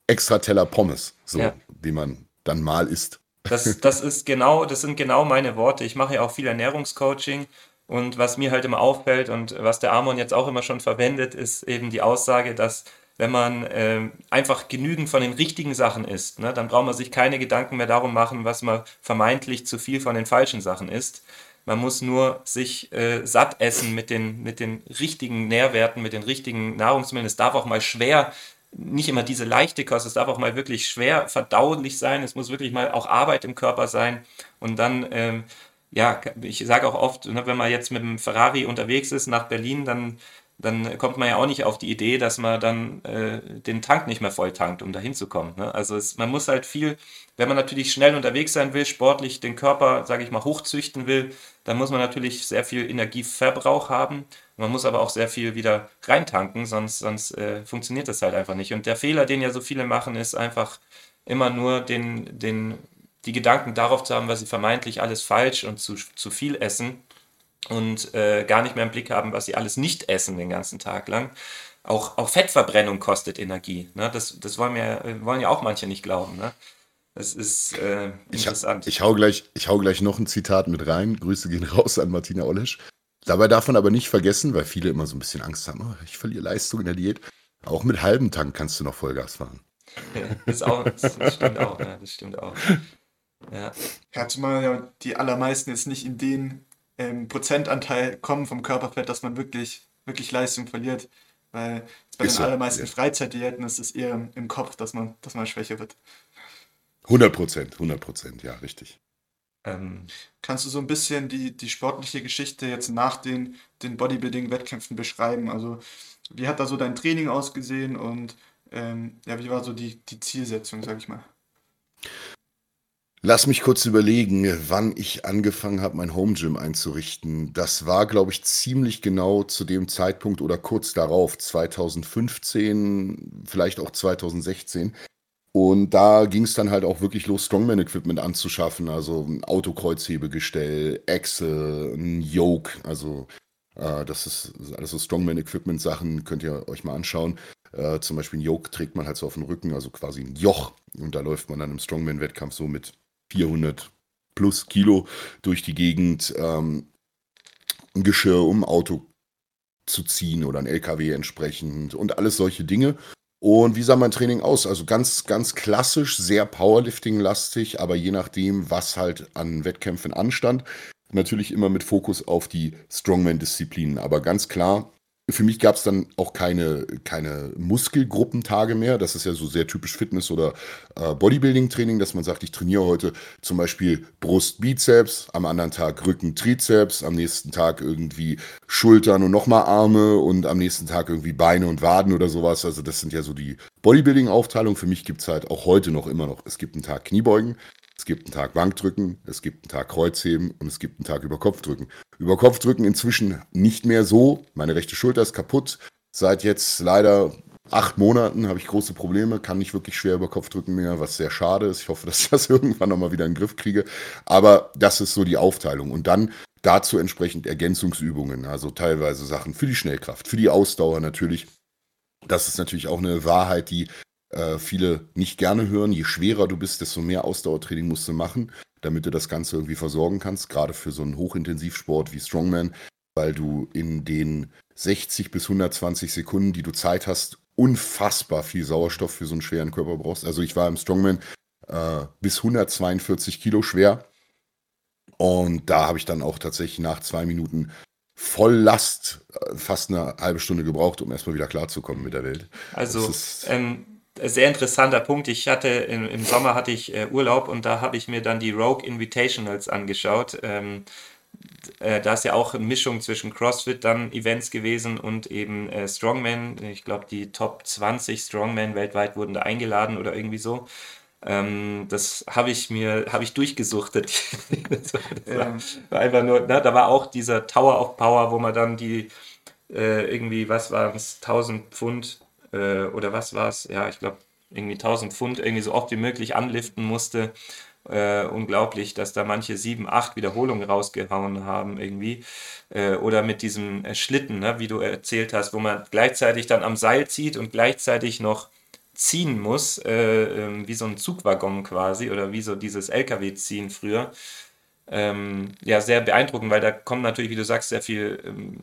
extra Teller Pommes, so, ja. den man dann mal isst.
Das, das ist genau, das sind genau meine Worte. Ich mache ja auch viel Ernährungscoaching und was mir halt immer auffällt und was der Amon jetzt auch immer schon verwendet, ist eben die Aussage, dass wenn man äh, einfach genügend von den richtigen Sachen isst, ne, dann braucht man sich keine Gedanken mehr darum machen, was man vermeintlich zu viel von den falschen Sachen isst. Man muss nur sich äh, satt essen mit den, mit den richtigen Nährwerten, mit den richtigen Nahrungsmitteln. Es darf auch mal schwer, nicht immer diese leichte Kost, es darf auch mal wirklich schwer verdaulich sein. Es muss wirklich mal auch Arbeit im Körper sein. Und dann, ähm, ja, ich sage auch oft, ne, wenn man jetzt mit dem Ferrari unterwegs ist nach Berlin, dann dann kommt man ja auch nicht auf die Idee, dass man dann äh, den Tank nicht mehr voll tankt, um da hinzukommen. Ne? Also es, man muss halt viel, wenn man natürlich schnell unterwegs sein will, sportlich den Körper, sage ich mal, hochzüchten will, dann muss man natürlich sehr viel Energieverbrauch haben. Man muss aber auch sehr viel wieder reintanken, sonst, sonst äh, funktioniert das halt einfach nicht. Und der Fehler, den ja so viele machen, ist einfach immer nur den, den, die Gedanken darauf zu haben, weil sie vermeintlich alles falsch und zu, zu viel essen und äh, gar nicht mehr im Blick haben, was sie alles nicht essen den ganzen Tag lang. Auch, auch Fettverbrennung kostet Energie. Ne? Das, das wollen, wir, wollen ja auch manche nicht glauben. Ne? Das ist äh, interessant.
Ich, ich, hau gleich, ich hau gleich noch ein Zitat mit rein. Grüße gehen raus an Martina Olesch. Dabei darf man aber nicht vergessen, weil viele immer so ein bisschen Angst haben, oh, ich verliere Leistung in der Diät. Auch mit halbem Tank kannst du noch Vollgas fahren.
das, auch, das, stimmt auch. Ja, das stimmt auch.
Ja. ja, zumal ja die allermeisten jetzt nicht in den ähm, Prozentanteil kommen vom Körperfett, dass man wirklich, wirklich Leistung verliert. Weil bei ist den allermeisten ja. Freizeitdiäten ist es eher im, im, Kopf, dass man, dass man schwächer wird.
100 Prozent, 100 Prozent, ja, richtig.
Ähm, kannst du so ein bisschen die, die sportliche Geschichte jetzt nach den, den Bodybuilding-Wettkämpfen beschreiben? Also, wie hat da so dein Training ausgesehen und ähm, ja, wie war so die, die Zielsetzung, sag ich mal?
Lass mich kurz überlegen, wann ich angefangen habe, mein Home Gym einzurichten. Das war, glaube ich, ziemlich genau zu dem Zeitpunkt oder kurz darauf, 2015, vielleicht auch 2016. Und da ging es dann halt auch wirklich los, Strongman-Equipment anzuschaffen, also ein Autokreuzhebegestell, Axel, ein Yoke, also äh, das ist alles so Strongman-Equipment-Sachen, könnt ihr euch mal anschauen. Äh, zum Beispiel ein Yoke trägt man halt so auf dem Rücken, also quasi ein Joch. Und da läuft man dann im Strongman-Wettkampf so mit 400 plus Kilo durch die Gegend ähm, Geschirr, um Auto zu ziehen oder ein LKW entsprechend und alles solche Dinge. Und wie sah mein Training aus? Also ganz, ganz klassisch, sehr Powerlifting-lastig, aber je nachdem, was halt an Wettkämpfen anstand, natürlich immer mit Fokus auf die Strongman-Disziplinen. Aber ganz klar, für mich gab es dann auch keine, keine Muskelgruppentage mehr. Das ist ja so sehr typisch Fitness- oder äh, Bodybuilding-Training, dass man sagt, ich trainiere heute zum Beispiel Brust, Bizeps, am anderen Tag Rücken, Trizeps, am nächsten Tag irgendwie Schultern und nochmal Arme und am nächsten Tag irgendwie Beine und Waden oder sowas. Also das sind ja so die Bodybuilding-Aufteilungen. Für mich gibt es halt auch heute noch immer noch, es gibt einen Tag Kniebeugen, es gibt einen Tag Bankdrücken, es gibt einen Tag Kreuzheben und es gibt einen Tag über Kopfdrücken. Über Kopfdrücken inzwischen nicht mehr so. Meine rechte Schulter ist kaputt. Seit jetzt leider acht Monaten habe ich große Probleme, kann nicht wirklich schwer über Kopfdrücken mehr, was sehr schade ist. Ich hoffe, dass ich das irgendwann nochmal wieder in den Griff kriege. Aber das ist so die Aufteilung. Und dann dazu entsprechend Ergänzungsübungen, also teilweise Sachen für die Schnellkraft, für die Ausdauer natürlich. Das ist natürlich auch eine Wahrheit, die äh, viele nicht gerne hören. Je schwerer du bist, desto mehr Ausdauertraining musst du machen, damit du das Ganze irgendwie versorgen kannst, gerade für so einen Hochintensivsport wie Strongman, weil du in den 60 bis 120 Sekunden, die du Zeit hast, unfassbar viel Sauerstoff für so einen schweren Körper brauchst. Also ich war im Strongman äh, bis 142 Kilo schwer. Und da habe ich dann auch tatsächlich nach zwei Minuten voll Last äh, fast eine halbe Stunde gebraucht, um erstmal wieder klarzukommen mit der Welt.
Also ähm, sehr interessanter Punkt. Ich hatte im, im Sommer hatte ich äh, Urlaub und da habe ich mir dann die Rogue Invitationals angeschaut. Ähm, äh, da ist ja auch eine Mischung zwischen CrossFit dann Events gewesen und eben äh, Strongman. Ich glaube, die Top 20 Strongman weltweit wurden da eingeladen oder irgendwie so. Ähm, das habe ich mir, habe ich durchgesuchtet. das war, war, einfach nur, ne, da war auch dieser Tower of Power, wo man dann die äh, irgendwie, was waren es, 1000 Pfund äh, oder was war es? Ja, ich glaube, irgendwie 1000 Pfund irgendwie so oft wie möglich anliften musste. Äh, unglaublich, dass da manche sieben, acht Wiederholungen rausgehauen haben irgendwie. Äh, oder mit diesem äh, Schlitten, ne, wie du erzählt hast, wo man gleichzeitig dann am Seil zieht und gleichzeitig noch ziehen muss, äh, ähm, wie so ein Zugwaggon quasi oder wie so dieses LKW-Ziehen früher ähm, ja, sehr beeindruckend, weil da kommt natürlich, wie du sagst, sehr viel, ähm,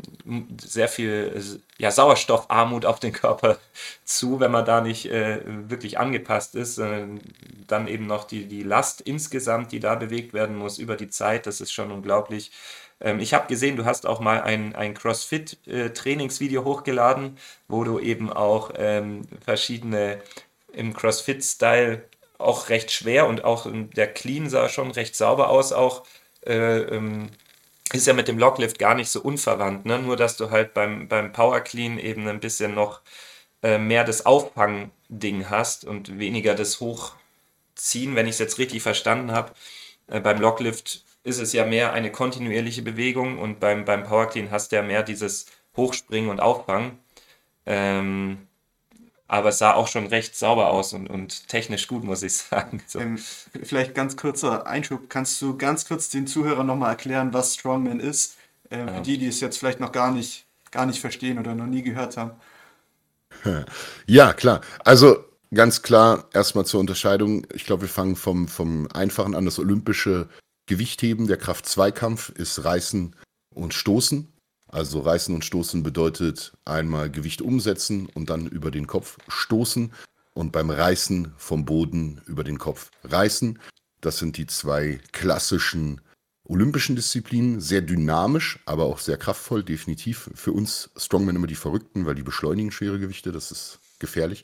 sehr viel ja, Sauerstoffarmut auf den Körper zu, wenn man da nicht äh, wirklich angepasst ist. Äh, dann eben noch die, die Last insgesamt, die da bewegt werden muss über die Zeit, das ist schon unglaublich. Ähm, ich habe gesehen, du hast auch mal ein, ein CrossFit-Trainingsvideo äh, hochgeladen, wo du eben auch ähm, verschiedene im CrossFit-Style auch recht schwer und auch der Clean sah schon recht sauber aus auch. Äh, ähm, ist ja mit dem Locklift gar nicht so unverwandt, ne? nur dass du halt beim, beim Power Clean eben ein bisschen noch äh, mehr das Auffang-Ding hast und weniger das Hochziehen, wenn ich es jetzt richtig verstanden habe. Äh, beim Locklift ist es ja mehr eine kontinuierliche Bewegung und beim, beim Power Clean hast du ja mehr dieses Hochspringen und Auffangen. Ähm, aber es sah auch schon recht sauber aus und, und technisch gut, muss ich sagen. So.
Ähm, vielleicht ganz kurzer Einschub. Kannst du ganz kurz den Zuhörern nochmal erklären, was Strongman ist? Ähm, ja. Für die, die es jetzt vielleicht noch gar nicht, gar nicht verstehen oder noch nie gehört haben.
Ja, klar. Also ganz klar, erstmal zur Unterscheidung. Ich glaube, wir fangen vom, vom Einfachen an. Das olympische Gewichtheben, der Kraft-2-Kampf ist Reißen und Stoßen. Also reißen und stoßen bedeutet einmal Gewicht umsetzen und dann über den Kopf stoßen und beim Reißen vom Boden über den Kopf reißen. Das sind die zwei klassischen olympischen Disziplinen. Sehr dynamisch, aber auch sehr kraftvoll, definitiv. Für uns Strongmen immer die Verrückten, weil die beschleunigen schwere Gewichte. Das ist gefährlich.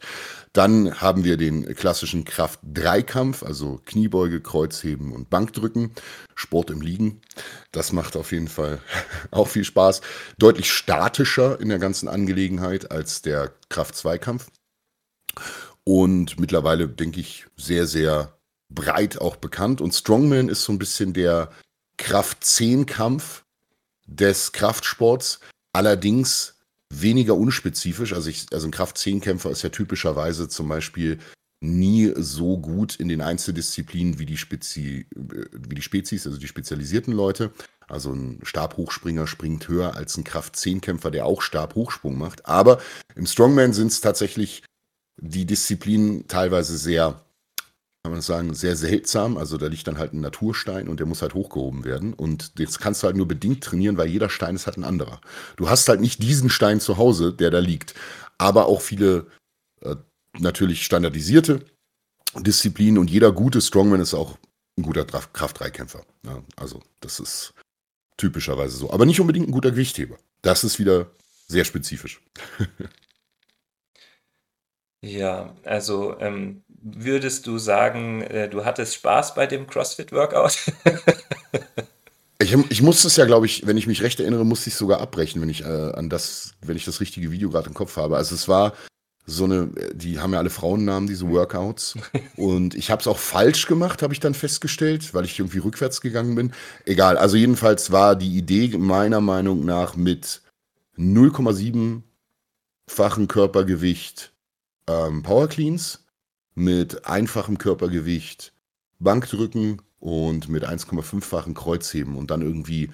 Dann haben wir den klassischen Kraft-Dreikampf, also Kniebeuge, Kreuzheben und Bankdrücken. Sport im Liegen. Das macht auf jeden Fall auch viel Spaß. Deutlich statischer in der ganzen Angelegenheit als der Kraft-Zweikampf. Und mittlerweile, denke ich, sehr, sehr breit auch bekannt. Und Strongman ist so ein bisschen der Kraft-10-Kampf des Kraftsports. Allerdings weniger unspezifisch. Also, ich, also ein Kraft-10-Kämpfer ist ja typischerweise zum Beispiel nie so gut in den Einzeldisziplinen wie die, Spezi wie die Spezies, also die spezialisierten Leute. Also ein Stabhochspringer springt höher als ein Kraft-10-Kämpfer, der auch Stabhochsprung macht. Aber im Strongman sind es tatsächlich die Disziplinen teilweise sehr, kann man sagen, sehr seltsam. Also da liegt dann halt ein Naturstein und der muss halt hochgehoben werden. Und jetzt kannst du halt nur bedingt trainieren, weil jeder Stein ist halt ein anderer. Du hast halt nicht diesen Stein zu Hause, der da liegt. Aber auch viele äh, natürlich standardisierte Disziplinen und jeder gute Strongman ist auch ein guter Kraft-3-Kämpfer. Ja, also das ist typischerweise so. Aber nicht unbedingt ein guter Gewichtheber. Das ist wieder sehr spezifisch.
ja, also ähm, würdest du sagen, äh, du hattest Spaß bei dem CrossFit-Workout?
ich, ich musste es ja, glaube ich, wenn ich mich recht erinnere, musste ich es sogar abbrechen, wenn ich äh, an das, wenn ich das richtige Video gerade im Kopf habe. Also es war so eine, die haben ja alle Frauennamen, diese Workouts. Und ich habe es auch falsch gemacht, habe ich dann festgestellt, weil ich irgendwie rückwärts gegangen bin. Egal, also jedenfalls war die Idee meiner Meinung nach mit 0,7-fachen Körpergewicht ähm, Power Cleans, mit einfachem Körpergewicht Bankdrücken und mit 1,5-fachen Kreuzheben und dann irgendwie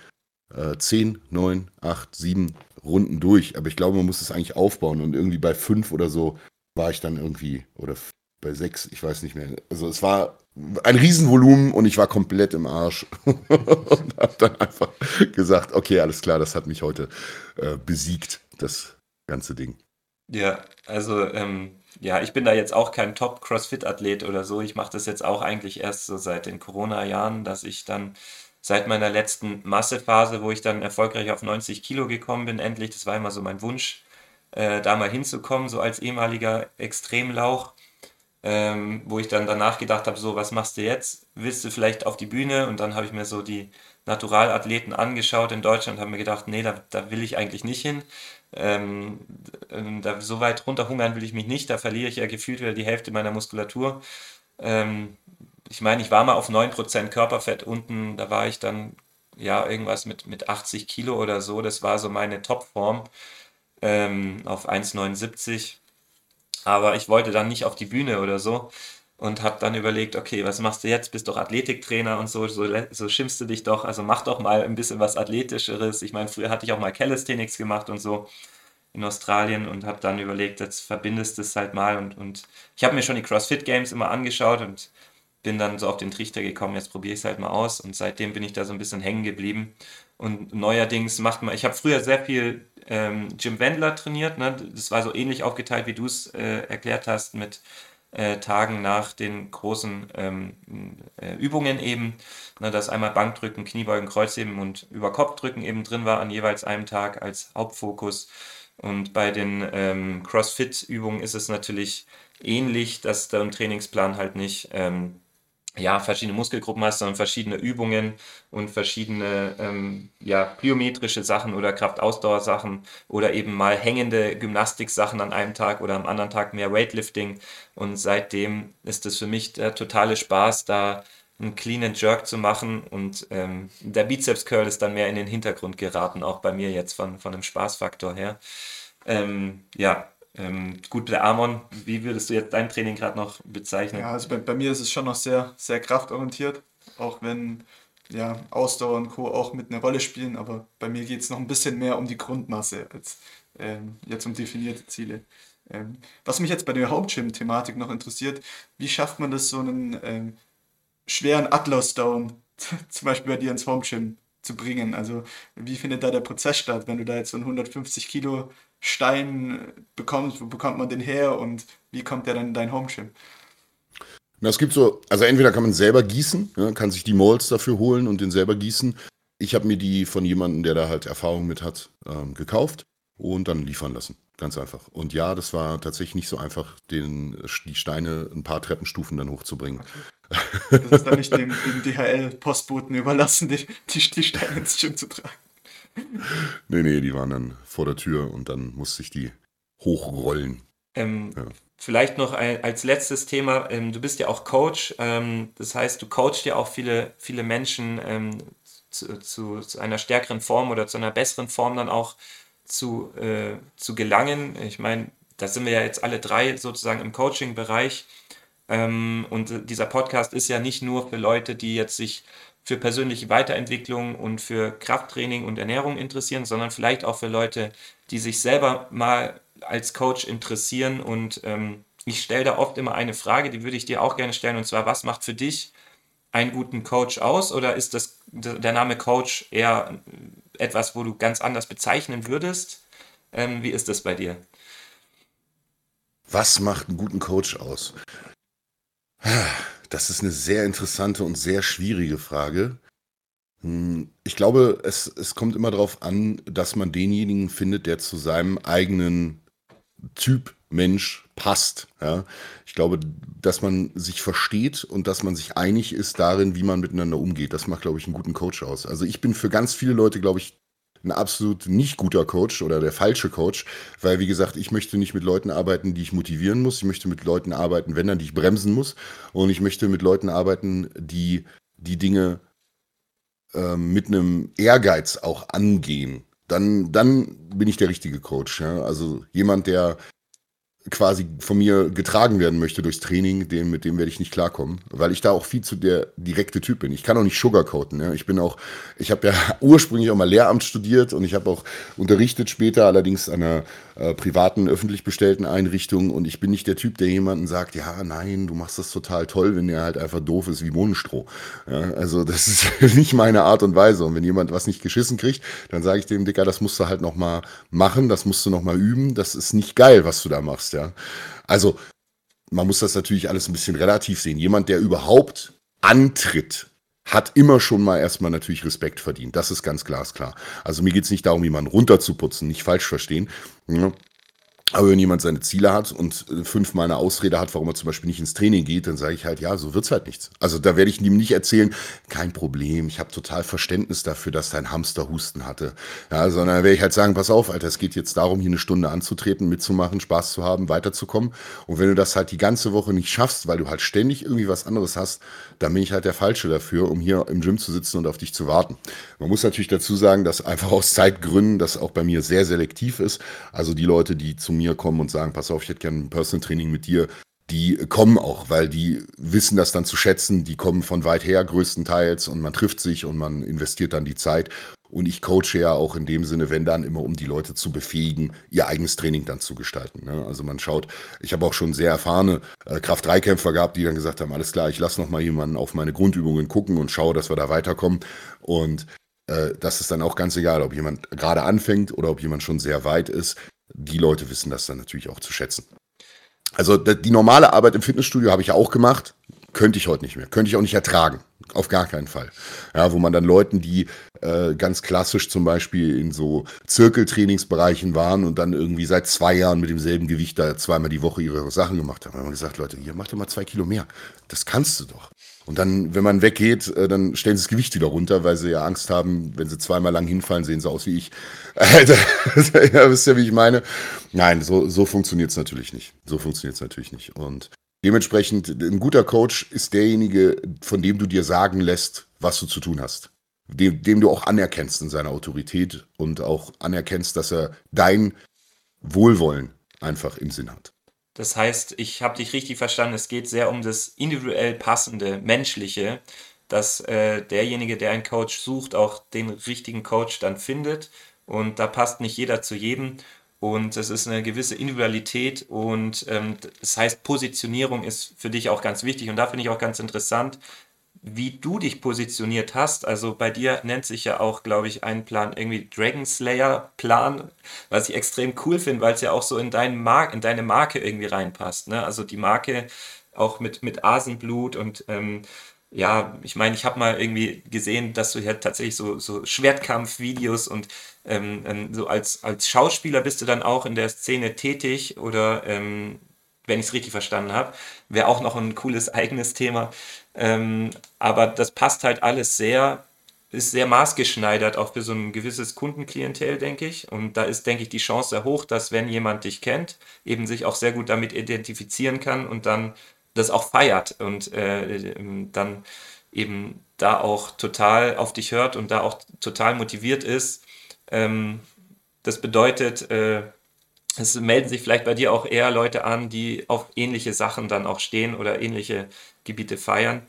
äh, 10, 9, 8, 7 Runden durch. Aber ich glaube, man muss es eigentlich aufbauen und irgendwie bei 5 oder so war ich dann irgendwie, oder bei 6, ich weiß nicht mehr. Also es war ein Riesenvolumen und ich war komplett im Arsch und habe dann einfach gesagt, okay, alles klar, das hat mich heute äh, besiegt, das ganze Ding.
Ja, also ähm, ja, ich bin da jetzt auch kein Top-Crossfit-Athlet oder so. Ich mache das jetzt auch eigentlich erst so seit den Corona-Jahren, dass ich dann seit meiner letzten Massephase, wo ich dann erfolgreich auf 90 Kilo gekommen bin, endlich, das war immer so mein Wunsch, äh, da mal hinzukommen, so als ehemaliger Extremlauch, ähm, wo ich dann danach gedacht habe, so, was machst du jetzt? Willst du vielleicht auf die Bühne? Und dann habe ich mir so die Naturalathleten angeschaut in Deutschland und habe mir gedacht, nee, da, da will ich eigentlich nicht hin. Ähm, da, so weit runterhungern will ich mich nicht, da verliere ich ja gefühlt wieder die Hälfte meiner Muskulatur. Ähm, ich meine, ich war mal auf 9% Körperfett unten, da war ich dann ja irgendwas mit, mit 80 Kilo oder so, das war so meine Topform ähm, auf 1,79. Aber ich wollte dann nicht auf die Bühne oder so und habe dann überlegt, okay, was machst du jetzt? Bist doch Athletiktrainer und so, so, so schimpfst du dich doch, also mach doch mal ein bisschen was Athletischeres. Ich meine, früher hatte ich auch mal Calisthenics gemacht und so in Australien und habe dann überlegt, jetzt verbindest du es halt mal und, und ich habe mir schon die CrossFit Games immer angeschaut und bin dann so auf den Trichter gekommen, jetzt probiere ich es halt mal aus und seitdem bin ich da so ein bisschen hängen geblieben. Und neuerdings macht man, ich habe früher sehr viel ähm, Jim Wendler trainiert, ne? das war so ähnlich aufgeteilt, wie du es äh, erklärt hast, mit äh, Tagen nach den großen ähm, äh, Übungen eben, ne? dass einmal Bankdrücken, Kniebeugen, Kreuzheben und Überkopfdrücken eben drin war an jeweils einem Tag als Hauptfokus. Und bei den ähm, CrossFit-Übungen ist es natürlich ähnlich, dass da im Trainingsplan halt nicht ähm, ja, verschiedene Muskelgruppen hast, sondern verschiedene Übungen und verschiedene ähm, ja, plyometrische Sachen oder Kraftausdauersachen oder eben mal hängende Gymnastiksachen an einem Tag oder am anderen Tag mehr Weightlifting. Und seitdem ist es für mich der totale Spaß, da einen Clean and Jerk zu machen und ähm, der Bizeps Curl ist dann mehr in den Hintergrund geraten, auch bei mir jetzt von, von dem Spaßfaktor her. Ähm, ja, ähm, gut, der Amon, wie würdest du jetzt dein Training gerade noch bezeichnen?
Ja, also bei, bei, mir ist es schon noch sehr, sehr kraftorientiert, auch wenn ja, Ausdauer und Co. auch mit einer Rolle spielen, aber bei mir geht es noch ein bisschen mehr um die Grundmasse als ähm, jetzt um definierte Ziele. Ähm, was mich jetzt bei der Hauptgym-Thematik noch interessiert, wie schafft man das, so einen ähm, schweren Atlas-Down zum Beispiel bei dir ins Homegym zu bringen? Also wie findet da der Prozess statt, wenn du da jetzt so einen 150 Kilo Stein bekommt, wo bekommt man den her und wie kommt der dann in dein?
Na, es gibt so, also entweder kann man selber gießen, ja, kann sich die Molds dafür holen und den selber gießen. Ich habe mir die von jemandem, der da halt Erfahrung mit hat, ähm, gekauft und dann liefern lassen. Ganz einfach. Und ja, das war tatsächlich nicht so einfach, den, die Steine ein paar Treppenstufen dann hochzubringen.
Okay. Das ist dann nicht dem, dem DHL-Postboten überlassen, die, die, die Steine ins Gym zu tragen
nee, nee, die waren dann vor der Tür und dann musste ich die hochrollen.
Ähm, ja. Vielleicht noch ein, als letztes Thema, ähm, du bist ja auch Coach, ähm, das heißt, du coachst ja auch viele, viele Menschen ähm, zu, zu, zu, einer stärkeren Form oder zu einer besseren Form dann auch zu, äh, zu gelangen. Ich meine, da sind wir ja jetzt alle drei sozusagen im Coaching-Bereich. Ähm, und dieser Podcast ist ja nicht nur für Leute, die jetzt sich für persönliche Weiterentwicklung und für Krafttraining und Ernährung interessieren, sondern vielleicht auch für Leute, die sich selber mal als Coach interessieren. Und ähm, ich stelle da oft immer eine Frage, die würde ich dir auch gerne stellen, und zwar, was macht für dich einen guten Coach aus? Oder ist das der Name Coach eher etwas, wo du ganz anders bezeichnen würdest? Ähm, wie ist das bei dir?
Was macht einen guten Coach aus? Das ist eine sehr interessante und sehr schwierige Frage. Hm, ich glaube, es, es kommt immer darauf an, dass man denjenigen findet, der zu seinem eigenen Typ Mensch passt. Ja. Ich glaube, dass man sich versteht und dass man sich einig ist darin, wie man miteinander umgeht. Das macht, glaube ich, einen guten Coach aus. Also ich bin für ganz viele Leute, glaube ich, ein absolut nicht guter Coach oder der falsche Coach, weil wie gesagt, ich möchte nicht mit Leuten arbeiten, die ich motivieren muss. Ich möchte mit Leuten arbeiten, wenn dann, die ich bremsen muss. Und ich möchte mit Leuten arbeiten, die die Dinge äh, mit einem Ehrgeiz auch angehen dann, dann bin ich der richtige Coach. Ja? Also jemand, der quasi von mir getragen werden möchte durchs Training, dem, mit dem werde ich nicht klarkommen, weil ich da auch viel zu der direkte Typ bin. Ich kann auch nicht sugarcoaten. Ja. Ich bin auch, ich habe ja ursprünglich auch mal Lehramt studiert und ich habe auch unterrichtet später, allerdings an einer äh, privaten, öffentlich bestellten Einrichtung und ich bin nicht der Typ, der jemanden sagt, ja, nein, du machst das total toll, wenn er halt einfach doof ist wie Monenstroh. Ja, also das ist nicht meine Art und Weise und wenn jemand was nicht geschissen kriegt, dann sage ich dem, Dicker, das musst du halt noch mal machen, das musst du noch mal üben, das ist nicht geil, was du da machst ja. Also, man muss das natürlich alles ein bisschen relativ sehen. Jemand, der überhaupt antritt, hat immer schon mal erstmal natürlich Respekt verdient. Das ist ganz glasklar. Also mir geht es nicht darum, jemanden runterzuputzen, nicht falsch verstehen. Aber wenn jemand seine Ziele hat und äh, fünfmal eine Ausrede hat, warum er zum Beispiel nicht ins Training geht, dann sage ich halt, ja, so wird's halt nichts. Also da werde ich ihm nicht erzählen, kein Problem, ich habe total Verständnis dafür, dass dein Hamster Husten hatte. Ja, sondern werde ich halt sagen, pass auf, Alter, es geht jetzt darum, hier eine Stunde anzutreten, mitzumachen, Spaß zu haben, weiterzukommen. Und wenn du das halt die ganze Woche nicht schaffst, weil du halt ständig irgendwie was anderes hast, dann bin ich halt der Falsche dafür, um hier im Gym zu sitzen und auf dich zu warten. Man muss natürlich dazu sagen, dass einfach aus Zeitgründen das auch bei mir sehr selektiv ist. Also die Leute, die zu mir mir kommen und sagen, pass auf, ich hätte gerne ein Personal Training mit dir, die kommen auch, weil die wissen das dann zu schätzen, die kommen von weit her größtenteils und man trifft sich und man investiert dann die Zeit. Und ich coache ja auch in dem Sinne, wenn dann immer, um die Leute zu befähigen, ihr eigenes Training dann zu gestalten. Ne? Also man schaut, ich habe auch schon sehr erfahrene äh, Kraft-3-Kämpfer gehabt, die dann gesagt haben, alles klar, ich lasse noch mal jemanden auf meine Grundübungen gucken und schaue, dass wir da weiterkommen. Und äh, das ist dann auch ganz egal, ob jemand gerade anfängt oder ob jemand schon sehr weit ist die Leute wissen das dann natürlich auch zu schätzen. Also die normale Arbeit im Fitnessstudio habe ich ja auch gemacht, könnte ich heute nicht mehr, könnte ich auch nicht ertragen, auf gar keinen Fall. Ja, wo man dann Leuten, die äh, ganz klassisch zum Beispiel in so Zirkeltrainingsbereichen waren und dann irgendwie seit zwei Jahren mit demselben Gewicht da zweimal die Woche ihre Sachen gemacht haben, haben wir gesagt, Leute, hier macht doch mal zwei Kilo mehr. Das kannst du doch. Und dann, wenn man weggeht, äh, dann stellen sie das Gewicht wieder runter, weil sie ja Angst haben, wenn sie zweimal lang hinfallen, sehen sie aus wie ich. ja, wisst ihr, wie ich meine? Nein, so, so funktioniert es natürlich nicht. So funktioniert es natürlich nicht. Und dementsprechend, ein guter Coach ist derjenige, von dem du dir sagen lässt, was du zu tun hast. Dem, dem du auch anerkennst in seiner Autorität und auch anerkennst, dass er dein Wohlwollen einfach im Sinn hat.
Das heißt, ich habe dich richtig verstanden, es geht sehr um das individuell passende, menschliche, dass äh, derjenige, der einen Coach sucht, auch den richtigen Coach dann findet. Und da passt nicht jeder zu jedem. Und es ist eine gewisse Individualität und ähm, das heißt, Positionierung ist für dich auch ganz wichtig. Und da finde ich auch ganz interessant, wie du dich positioniert hast. Also bei dir nennt sich ja auch, glaube ich, ein Plan irgendwie Dragon Slayer Plan, was ich extrem cool finde, weil es ja auch so in, deinen Mar in deine Marke irgendwie reinpasst. Ne? Also die Marke auch mit, mit Asenblut und ähm, ja, ich meine, ich habe mal irgendwie gesehen, dass du ja tatsächlich so, so Schwertkampf-Videos und ähm, ähm, so als, als Schauspieler bist du dann auch in der Szene tätig oder ähm, wenn ich es richtig verstanden habe. Wäre auch noch ein cooles eigenes Thema. Ähm, aber das passt halt alles sehr ist sehr maßgeschneidert auch für so ein gewisses Kundenklientel, denke ich. Und da ist, denke ich, die Chance sehr hoch, dass wenn jemand dich kennt, eben sich auch sehr gut damit identifizieren kann und dann das auch feiert und äh, dann eben da auch total auf dich hört und da auch total motiviert ist. Ähm, das bedeutet, äh, es melden sich vielleicht bei dir auch eher Leute an, die auf ähnliche Sachen dann auch stehen oder ähnliche Gebiete feiern.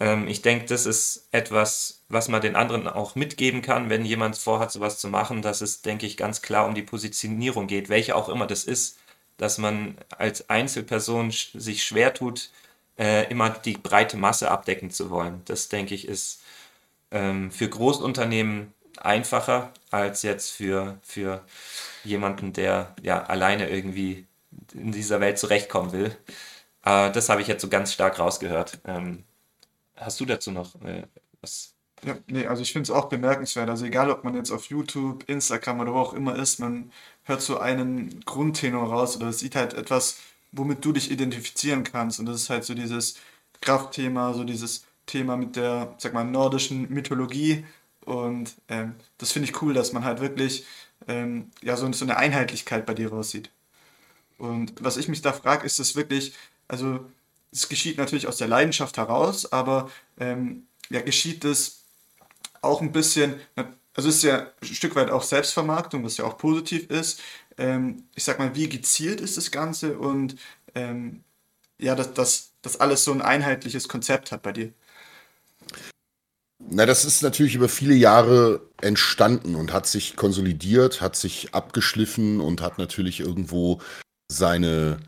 Ähm, ich denke, das ist etwas, was man den anderen auch mitgeben kann, wenn jemand vorhat, sowas zu machen, dass es, denke ich, ganz klar um die Positionierung geht, welche auch immer das ist, dass man als Einzelperson sich schwer tut, äh, immer die breite Masse abdecken zu wollen. Das, denke ich, ist ähm, für Großunternehmen einfacher als jetzt für, für jemanden, der ja alleine irgendwie in dieser Welt zurechtkommen will. Äh, das habe ich jetzt so ganz stark rausgehört. Ähm, hast du dazu noch äh, was?
Ja, nee, also ich finde es auch bemerkenswert. Also egal, ob man jetzt auf YouTube, Instagram oder wo auch immer ist, man hört so einen Grundtenor raus oder sieht halt etwas, womit du dich identifizieren kannst. Und das ist halt so dieses Kraftthema, so dieses Thema mit der, sag mal, nordischen Mythologie. Und ähm, das finde ich cool, dass man halt wirklich ähm, ja, so, so eine Einheitlichkeit bei dir raussieht. Und was ich mich da frage, ist es wirklich, also es geschieht natürlich aus der Leidenschaft heraus, aber ähm, ja, geschieht es auch ein bisschen, also es ist ja ein Stück weit auch Selbstvermarktung, was ja auch positiv ist. Ähm, ich sag mal, wie gezielt ist das Ganze und ähm, ja, dass das, das alles so ein einheitliches Konzept hat bei dir.
Na, das ist natürlich über viele Jahre entstanden und hat sich konsolidiert, hat sich abgeschliffen und hat natürlich irgendwo seine,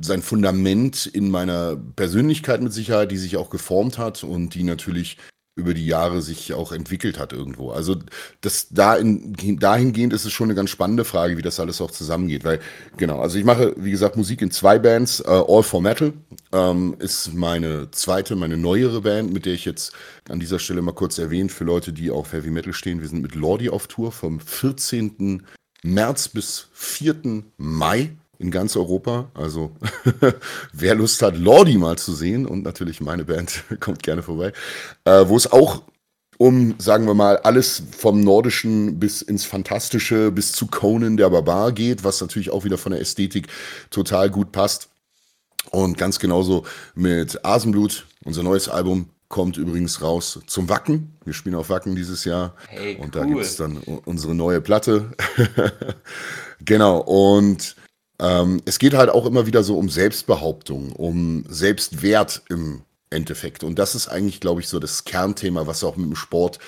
sein Fundament in meiner Persönlichkeit mit Sicherheit, die sich auch geformt hat und die natürlich über die Jahre sich auch entwickelt hat irgendwo. Also das da in, dahingehend ist es schon eine ganz spannende Frage, wie das alles auch zusammengeht. Weil, genau, also ich mache, wie gesagt, Musik in zwei Bands. Uh, All for Metal ähm, ist meine zweite, meine neuere Band, mit der ich jetzt an dieser Stelle mal kurz erwähnt, für Leute, die auf Heavy Metal stehen. Wir sind mit Lordi auf Tour vom 14. März bis 4. Mai in ganz Europa. Also wer Lust hat, Lordi mal zu sehen und natürlich meine Band kommt gerne vorbei, äh, wo es auch um, sagen wir mal, alles vom Nordischen bis ins Fantastische, bis zu Conan der Barbar geht, was natürlich auch wieder von der Ästhetik total gut passt. Und ganz genauso mit Asenblut, unser neues Album, kommt übrigens raus zum Wacken. Wir spielen auf Wacken dieses Jahr. Hey, cool. Und da gibt es dann unsere neue Platte. genau. Und ähm, es geht halt auch immer wieder so um Selbstbehauptung, um Selbstwert im Endeffekt. Und das ist eigentlich, glaube ich, so das Kernthema, was auch mit dem Sport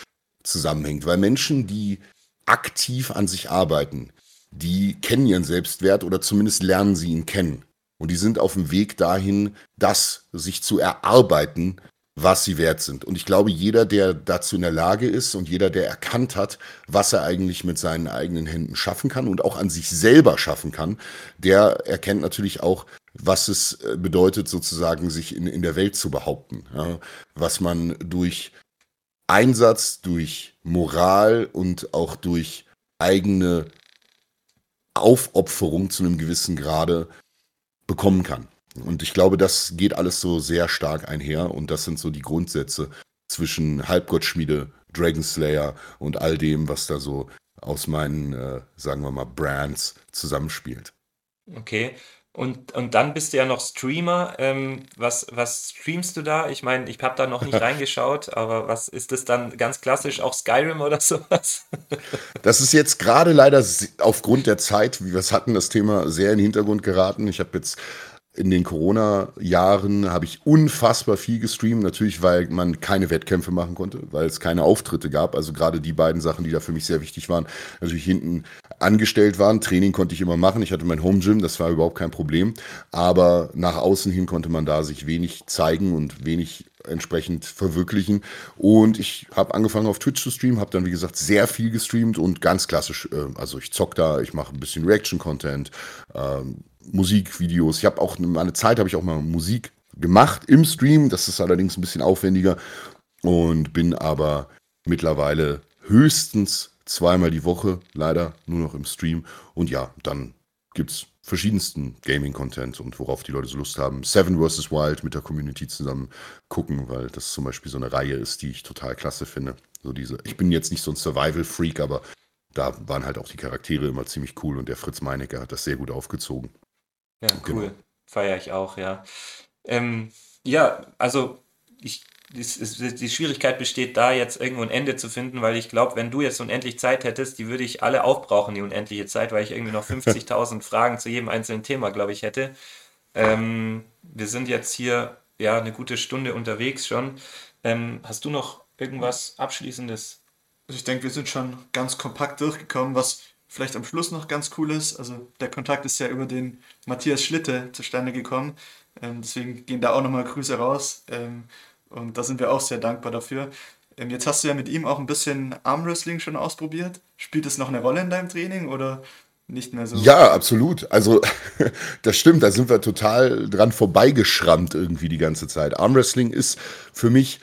zusammenhängt. Weil Menschen, die aktiv an sich arbeiten, die kennen ihren Selbstwert oder zumindest lernen sie ihn kennen. Und die sind auf dem Weg dahin, das sich zu erarbeiten, was sie wert sind. Und ich glaube, jeder, der dazu in der Lage ist und jeder, der erkannt hat, was er eigentlich mit seinen eigenen Händen schaffen kann und auch an sich selber schaffen kann, der erkennt natürlich auch, was es äh, bedeutet, sozusagen sich in, in der Welt zu behaupten. Ja, was man durch Einsatz, durch Moral und auch durch eigene Aufopferung zu einem gewissen Grade bekommen kann. Und ich glaube, das geht alles so sehr stark einher und das sind so die Grundsätze zwischen Halbgottschmiede, Dragon Slayer und all dem, was da so aus meinen, äh, sagen wir mal, Brands zusammenspielt.
Okay. Und, und dann bist du ja noch Streamer. Ähm, was, was streamst du da? Ich meine, ich habe da noch nicht reingeschaut, aber was ist das dann ganz klassisch auch Skyrim oder sowas?
das ist jetzt gerade leider aufgrund der Zeit, wie wir es hatten, das Thema sehr in den Hintergrund geraten. Ich habe jetzt in den Corona-Jahren habe ich unfassbar viel gestreamt, natürlich, weil man keine Wettkämpfe machen konnte, weil es keine Auftritte gab. Also gerade die beiden Sachen, die da für mich sehr wichtig waren, natürlich hinten angestellt waren. Training konnte ich immer machen. Ich hatte mein Home Gym, das war überhaupt kein Problem. Aber nach außen hin konnte man da sich wenig zeigen und wenig entsprechend verwirklichen. Und ich habe angefangen auf Twitch zu streamen, habe dann wie gesagt sehr viel gestreamt und ganz klassisch, äh, also ich zock da, ich mache ein bisschen Reaction-Content, ähm, Musikvideos. Ich habe auch eine Zeit habe ich auch mal Musik gemacht im Stream. Das ist allerdings ein bisschen aufwendiger und bin aber mittlerweile höchstens zweimal die Woche leider nur noch im Stream. Und ja, dann gibt es verschiedensten Gaming-Content und worauf die Leute so Lust haben. Seven vs. Wild mit der Community zusammen gucken, weil das zum Beispiel so eine Reihe ist, die ich total klasse finde. So diese, ich bin jetzt nicht so ein Survival-Freak, aber da waren halt auch die Charaktere immer ziemlich cool und der Fritz Meinecke hat das sehr gut aufgezogen.
Ja, cool. Genau. Feiere ich auch, ja. Ähm, ja, also ich die Schwierigkeit besteht da, jetzt irgendwo ein Ende zu finden, weil ich glaube, wenn du jetzt unendlich Zeit hättest, die würde ich alle aufbrauchen, die unendliche Zeit, weil ich irgendwie noch 50.000 Fragen zu jedem einzelnen Thema, glaube ich, hätte. Ähm, wir sind jetzt hier ja eine gute Stunde unterwegs schon. Ähm, hast du noch irgendwas Abschließendes?
Also ich denke, wir sind schon ganz kompakt durchgekommen, was vielleicht am Schluss noch ganz cool ist. Also der Kontakt ist ja über den Matthias Schlitte zustande gekommen. Ähm, deswegen gehen da auch nochmal Grüße raus. Ähm, und da sind wir auch sehr dankbar dafür. Ähm, jetzt hast du ja mit ihm auch ein bisschen Armwrestling schon ausprobiert. Spielt es noch eine Rolle in deinem Training oder nicht mehr so?
Ja, absolut. Also das stimmt, da sind wir total dran vorbeigeschrammt irgendwie die ganze Zeit. Armwrestling ist für mich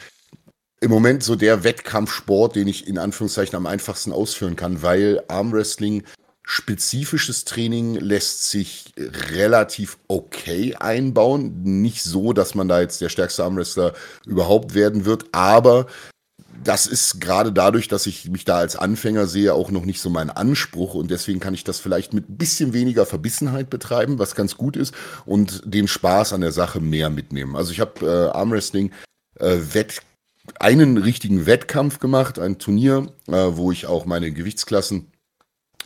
im Moment so der Wettkampfsport, den ich in Anführungszeichen am einfachsten ausführen kann, weil Armwrestling spezifisches Training lässt sich relativ okay einbauen. Nicht so, dass man da jetzt der stärkste Armwrestler überhaupt werden wird, aber das ist gerade dadurch, dass ich mich da als Anfänger sehe, auch noch nicht so mein Anspruch und deswegen kann ich das vielleicht mit ein bisschen weniger Verbissenheit betreiben, was ganz gut ist und den Spaß an der Sache mehr mitnehmen. Also ich habe äh, Armwrestling äh, Wett einen richtigen Wettkampf gemacht, ein Turnier, äh, wo ich auch meine Gewichtsklassen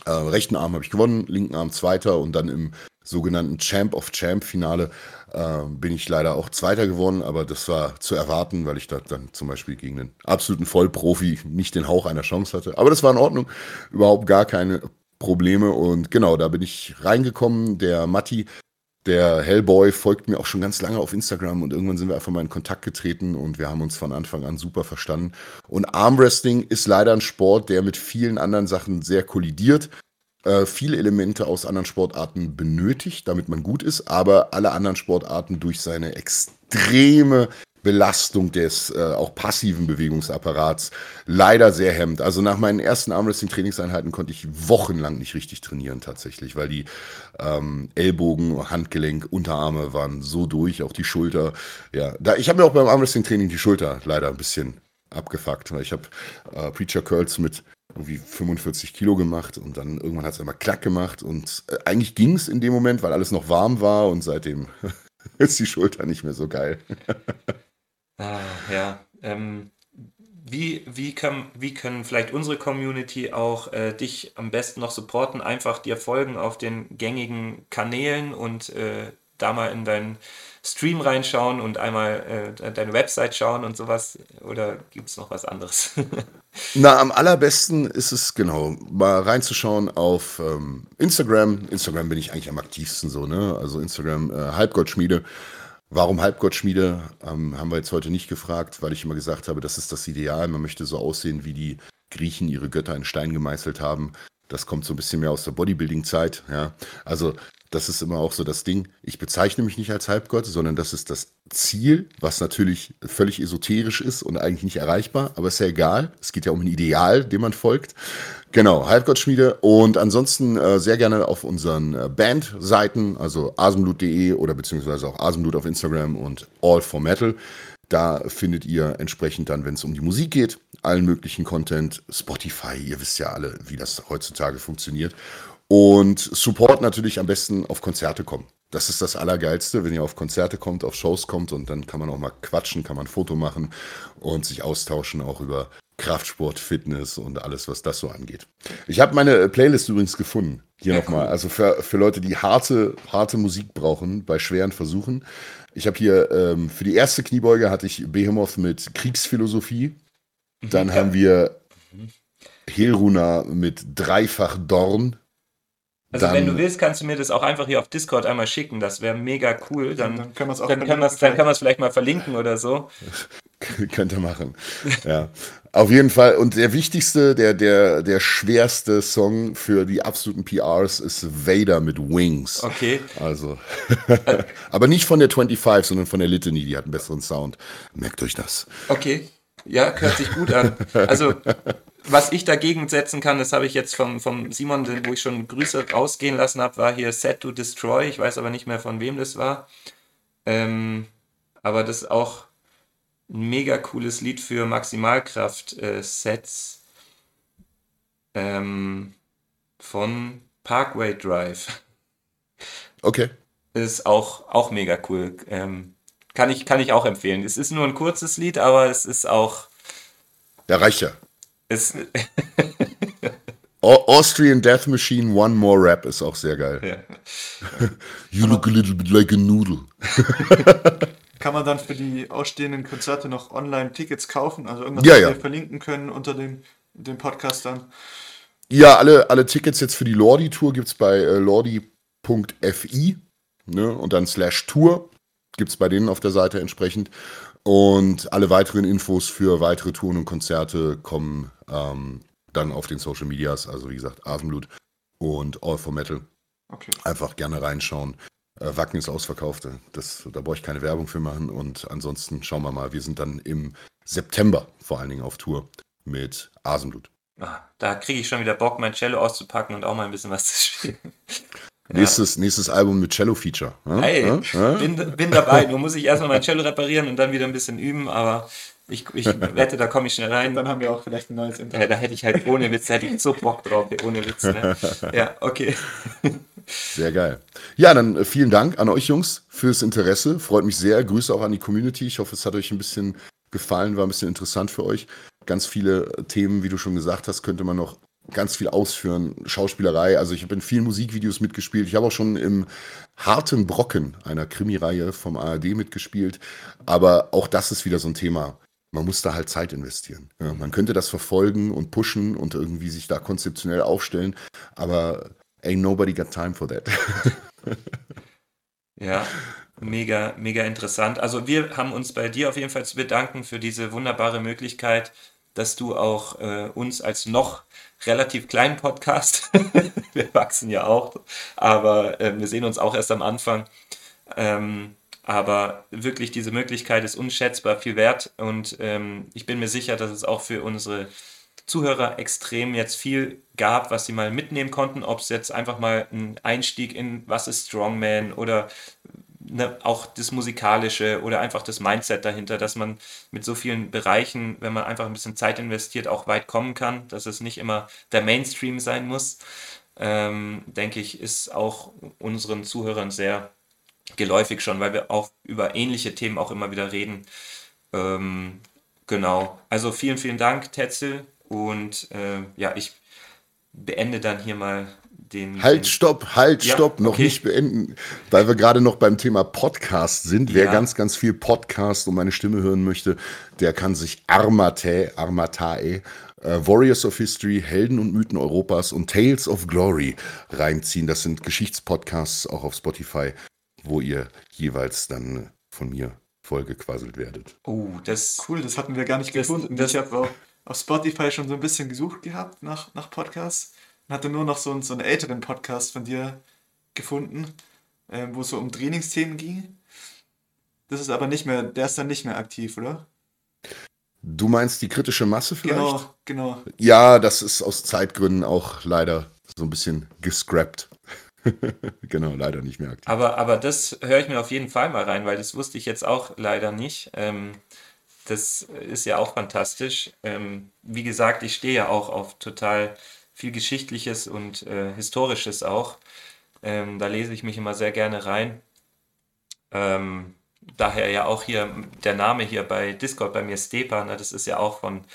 äh, rechten Arm habe ich gewonnen, linken Arm Zweiter und dann im sogenannten Champ of Champ Finale äh, bin ich leider auch Zweiter geworden, aber das war zu erwarten, weil ich da dann zum Beispiel gegen einen absoluten Vollprofi nicht den Hauch einer Chance hatte. Aber das war in Ordnung, überhaupt gar keine Probleme und genau, da bin ich reingekommen. Der Matti der Hellboy folgt mir auch schon ganz lange auf Instagram und irgendwann sind wir einfach mal in Kontakt getreten und wir haben uns von Anfang an super verstanden. Und Armwrestling ist leider ein Sport, der mit vielen anderen Sachen sehr kollidiert, äh, viele Elemente aus anderen Sportarten benötigt, damit man gut ist, aber alle anderen Sportarten durch seine extreme Belastung des äh, auch passiven Bewegungsapparats leider sehr hemmt. Also nach meinen ersten Armwrestling-Trainingseinheiten konnte ich wochenlang nicht richtig trainieren tatsächlich, weil die ähm, Ellbogen, Handgelenk, Unterarme waren so durch, auch die Schulter. Ja, da, ich habe mir auch beim Armwrestling-Training die Schulter leider ein bisschen abgefuckt, weil ich habe äh, Preacher Curls mit irgendwie 45 Kilo gemacht und dann irgendwann hat es einmal klack gemacht und äh, eigentlich ging es in dem Moment, weil alles noch warm war und seitdem ist die Schulter nicht mehr so geil.
Ah, ja. Ähm, wie, wie, kann, wie können vielleicht unsere Community auch äh, dich am besten noch supporten? Einfach dir folgen auf den gängigen Kanälen und äh, da mal in deinen Stream reinschauen und einmal äh, deine Website schauen und sowas? Oder gibt es noch was anderes?
Na, am allerbesten ist es genau, mal reinzuschauen auf ähm, Instagram. Instagram bin ich eigentlich am aktivsten so, ne? Also Instagram äh, Halbgoldschmiede. Warum Halbgottschmiede, ähm, haben wir jetzt heute nicht gefragt, weil ich immer gesagt habe, das ist das Ideal. Man möchte so aussehen, wie die Griechen ihre Götter in Stein gemeißelt haben. Das kommt so ein bisschen mehr aus der Bodybuilding-Zeit. Ja. Also das ist immer auch so das Ding. Ich bezeichne mich nicht als Halbgott, sondern das ist das Ziel, was natürlich völlig esoterisch ist und eigentlich nicht erreichbar, aber ist ja egal. Es geht ja um ein Ideal, dem man folgt. Genau, Halbgottschmiede. Und ansonsten äh, sehr gerne auf unseren äh, Bandseiten, also asenblut.de oder beziehungsweise auch asenblut auf Instagram und All for Metal. Da findet ihr entsprechend dann, wenn es um die Musik geht, allen möglichen Content, Spotify, ihr wisst ja alle, wie das heutzutage funktioniert. Und Support natürlich am besten auf Konzerte kommen. Das ist das Allergeilste, wenn ihr auf Konzerte kommt, auf Shows kommt und dann kann man auch mal quatschen, kann man ein Foto machen und sich austauschen auch über Kraftsport, Fitness und alles, was das so angeht. Ich habe meine Playlist übrigens gefunden. Hier ja, nochmal. Cool. Also für, für Leute, die harte, harte Musik brauchen bei schweren Versuchen. Ich habe hier ähm, für die erste Kniebeuge hatte ich Behemoth mit Kriegsphilosophie. Dann mhm. haben wir Helruna mit Dreifach Dorn.
Also dann, wenn du willst, kannst du mir das auch einfach hier auf Discord einmal schicken. Das wäre mega cool. Dann, dann können wir es dann kann dann kann vielleicht mal verlinken oder so.
Könnte machen. Ja. Auf jeden Fall. Und der wichtigste, der, der, der schwerste Song für die absoluten PRs ist Vader mit Wings.
Okay.
Also. aber nicht von der 25, sondern von der Litany. Die hat einen besseren Sound. Merkt euch das.
Okay. Ja, hört sich gut an. Also, was ich dagegen setzen kann, das habe ich jetzt vom, vom Simon, wo ich schon Grüße rausgehen lassen habe, war hier Set to Destroy. Ich weiß aber nicht mehr, von wem das war. Ähm, aber das ist auch ein mega cooles Lied für Maximalkraft-Sets äh, ähm, von Parkway Drive.
Okay.
Ist auch, auch mega cool. Ähm, kann, ich, kann ich auch empfehlen. Es ist nur ein kurzes Lied, aber es ist auch.
Ja, reicht ja.
Es,
Austrian Death Machine One More Rap ist auch sehr geil.
ja.
You look a little bit like a noodle.
Kann man dann für die ausstehenden Konzerte noch online Tickets kaufen? Also irgendwas,
Ja,
was
ja.
wir verlinken können unter dem, dem Podcast dann.
Ja, alle, alle Tickets jetzt für die Lordi-Tour gibt es bei äh, lordi.fi ne, und dann slash Tour gibt es bei denen auf der Seite entsprechend. Und alle weiteren Infos für weitere Touren und Konzerte kommen ähm, dann auf den Social Medias, also wie gesagt, Asenblut und All for Metal.
Okay.
Einfach gerne reinschauen. Äh, Wacken ist ausverkauft, das, da brauche ich keine Werbung für machen. Und ansonsten schauen wir mal, wir sind dann im September vor allen Dingen auf Tour mit Asenblut.
Ah, Da kriege ich schon wieder Bock, mein Cello auszupacken und auch mal ein bisschen was zu spielen.
Nächstes, nächstes Album mit Cello-Feature. Ja?
Hey,
Ja? Ja?
bin, bin dabei. Nur muss ich erstmal mein Cello reparieren und dann wieder ein bisschen üben, aber ich, ich wette, da komme ich schnell rein.
Dann haben wir auch vielleicht ein neues Intro.
Ja, da hätte ich halt ohne Witz, da hätte ich so Bock drauf, ohne Witz. Ne? Ja, okay.
Sehr geil. Ja, dann äh, vielen Dank an euch Jungs fürs Interesse. Freut mich sehr. Grüße auch an die Community. Ich hoffe, es hat euch ein bisschen gefallen, war ein bisschen interessant für euch. Ganz viele äh, Themen, wie du schon gesagt hast, könnte man noch ganz viel ausführen. Schauspielerei, also ich habe in vielen Musikvideos mitgespielt. Ich habe auch schon im Harten Brocken, einer Krimireihe vom ARD mitgespielt. Aber auch das ist wieder so ein Thema. Man muss da halt Zeit investieren. Ja, man könnte das verfolgen und pushen und irgendwie sich da konzeptionell aufstellen. Aber ain't nobody got time for that.
Ja, mega, mega interessant. Also wir haben uns bei dir auf jeden Fall zu bedanken für diese wunderbare Möglichkeit, dass du auch äh, uns als noch relativ kleinen Podcast, wir wachsen ja auch, aber äh, wir sehen uns auch erst am Anfang. Ähm, aber wirklich diese Möglichkeit ist unschätzbar viel wert und ähm, ich bin mir sicher, dass es auch für unsere Zuhörer extrem jetzt viel gab, was sie mal mitnehmen konnten, ob es jetzt einfach mal ein Einstieg in was ist Strongman oder ne, auch das Musikalische oder einfach das Mindset dahinter, dass man mit so vielen Bereichen, wenn man einfach ein bisschen Zeit investiert, auch weit kommen kann, dass es nicht immer der Mainstream sein muss, ähm, denke ich, ist auch unseren Zuhörern sehr geläufig schon, weil wir auch über ähnliche Themen auch immer wieder reden. Ähm, genau. Also vielen, vielen Dank, Tetzel. Und äh, ja, ich beende dann hier mal den.
Halt,
den
stopp, halt,
Ja,
stopp, noch
okay.
nicht beenden, weil wir gerade noch beim Thema Podcast sind. Wer
Ja.
ganz, ganz viel Podcast und meine Stimme hören möchte, der kann sich Armatae, Armatae, äh, Warriors of History, Helden und Mythen Europas und Tales of Glory reinziehen. Das sind Geschichtspodcasts auch auf Spotify, wo ihr jeweils dann von mir vollgequasselt werdet.
Oh, das.
Cool, das hatten wir gar nicht
Das-
gefunden.
das-
ich habe auch auf Spotify schon so ein bisschen gesucht gehabt nach, nach Podcasts und hatte nur noch so, einen- so einen älteren Podcast von dir gefunden, ähm, wo es so um Trainingsthemen ging. Das ist aber nicht mehr, der ist dann nicht mehr aktiv, oder?
Du meinst die kritische Masse vielleicht?
Genau, genau.
Ja, das ist aus Zeitgründen auch leider so ein bisschen gescrapped. genau, leider nicht mehr aktiv.
Aber, aber das höre ich mir auf jeden Fall mal rein, weil das wusste ich jetzt auch leider nicht. Ähm, das ist ja auch fantastisch. Ähm, wie gesagt, ich stehe ja auch auf total viel Geschichtliches und äh, Historisches auch. Ähm, da lese ich mich immer sehr gerne rein. Ähm, daher ja auch hier der Name hier bei Discord bei mir Stepa, ne, das ist ja auch von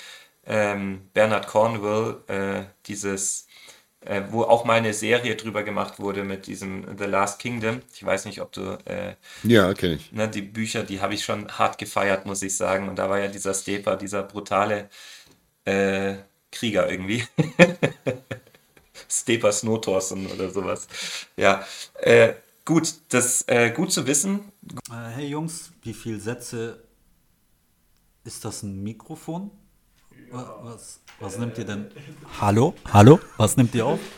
ähm, Bernard Cornwell, äh, dieses, äh, wo auch mal eine Serie drüber gemacht wurde mit diesem The Last Kingdom. Ich weiß nicht, ob du äh,
Ja, kenne ich.
ne, die Bücher, die habe ich schon hart gefeiert, muss ich sagen. Und da war ja dieser Stepa, dieser brutale äh, Krieger irgendwie. Stepa Snowtorsen oder sowas. Ja, äh, gut, das äh, gut zu wissen.
Äh, hey Jungs, wie viele Sätze ist das ein Mikrofon? Wa- Was, was nimmt ihr denn? Hallo? Hallo? Was nimmt ihr auf?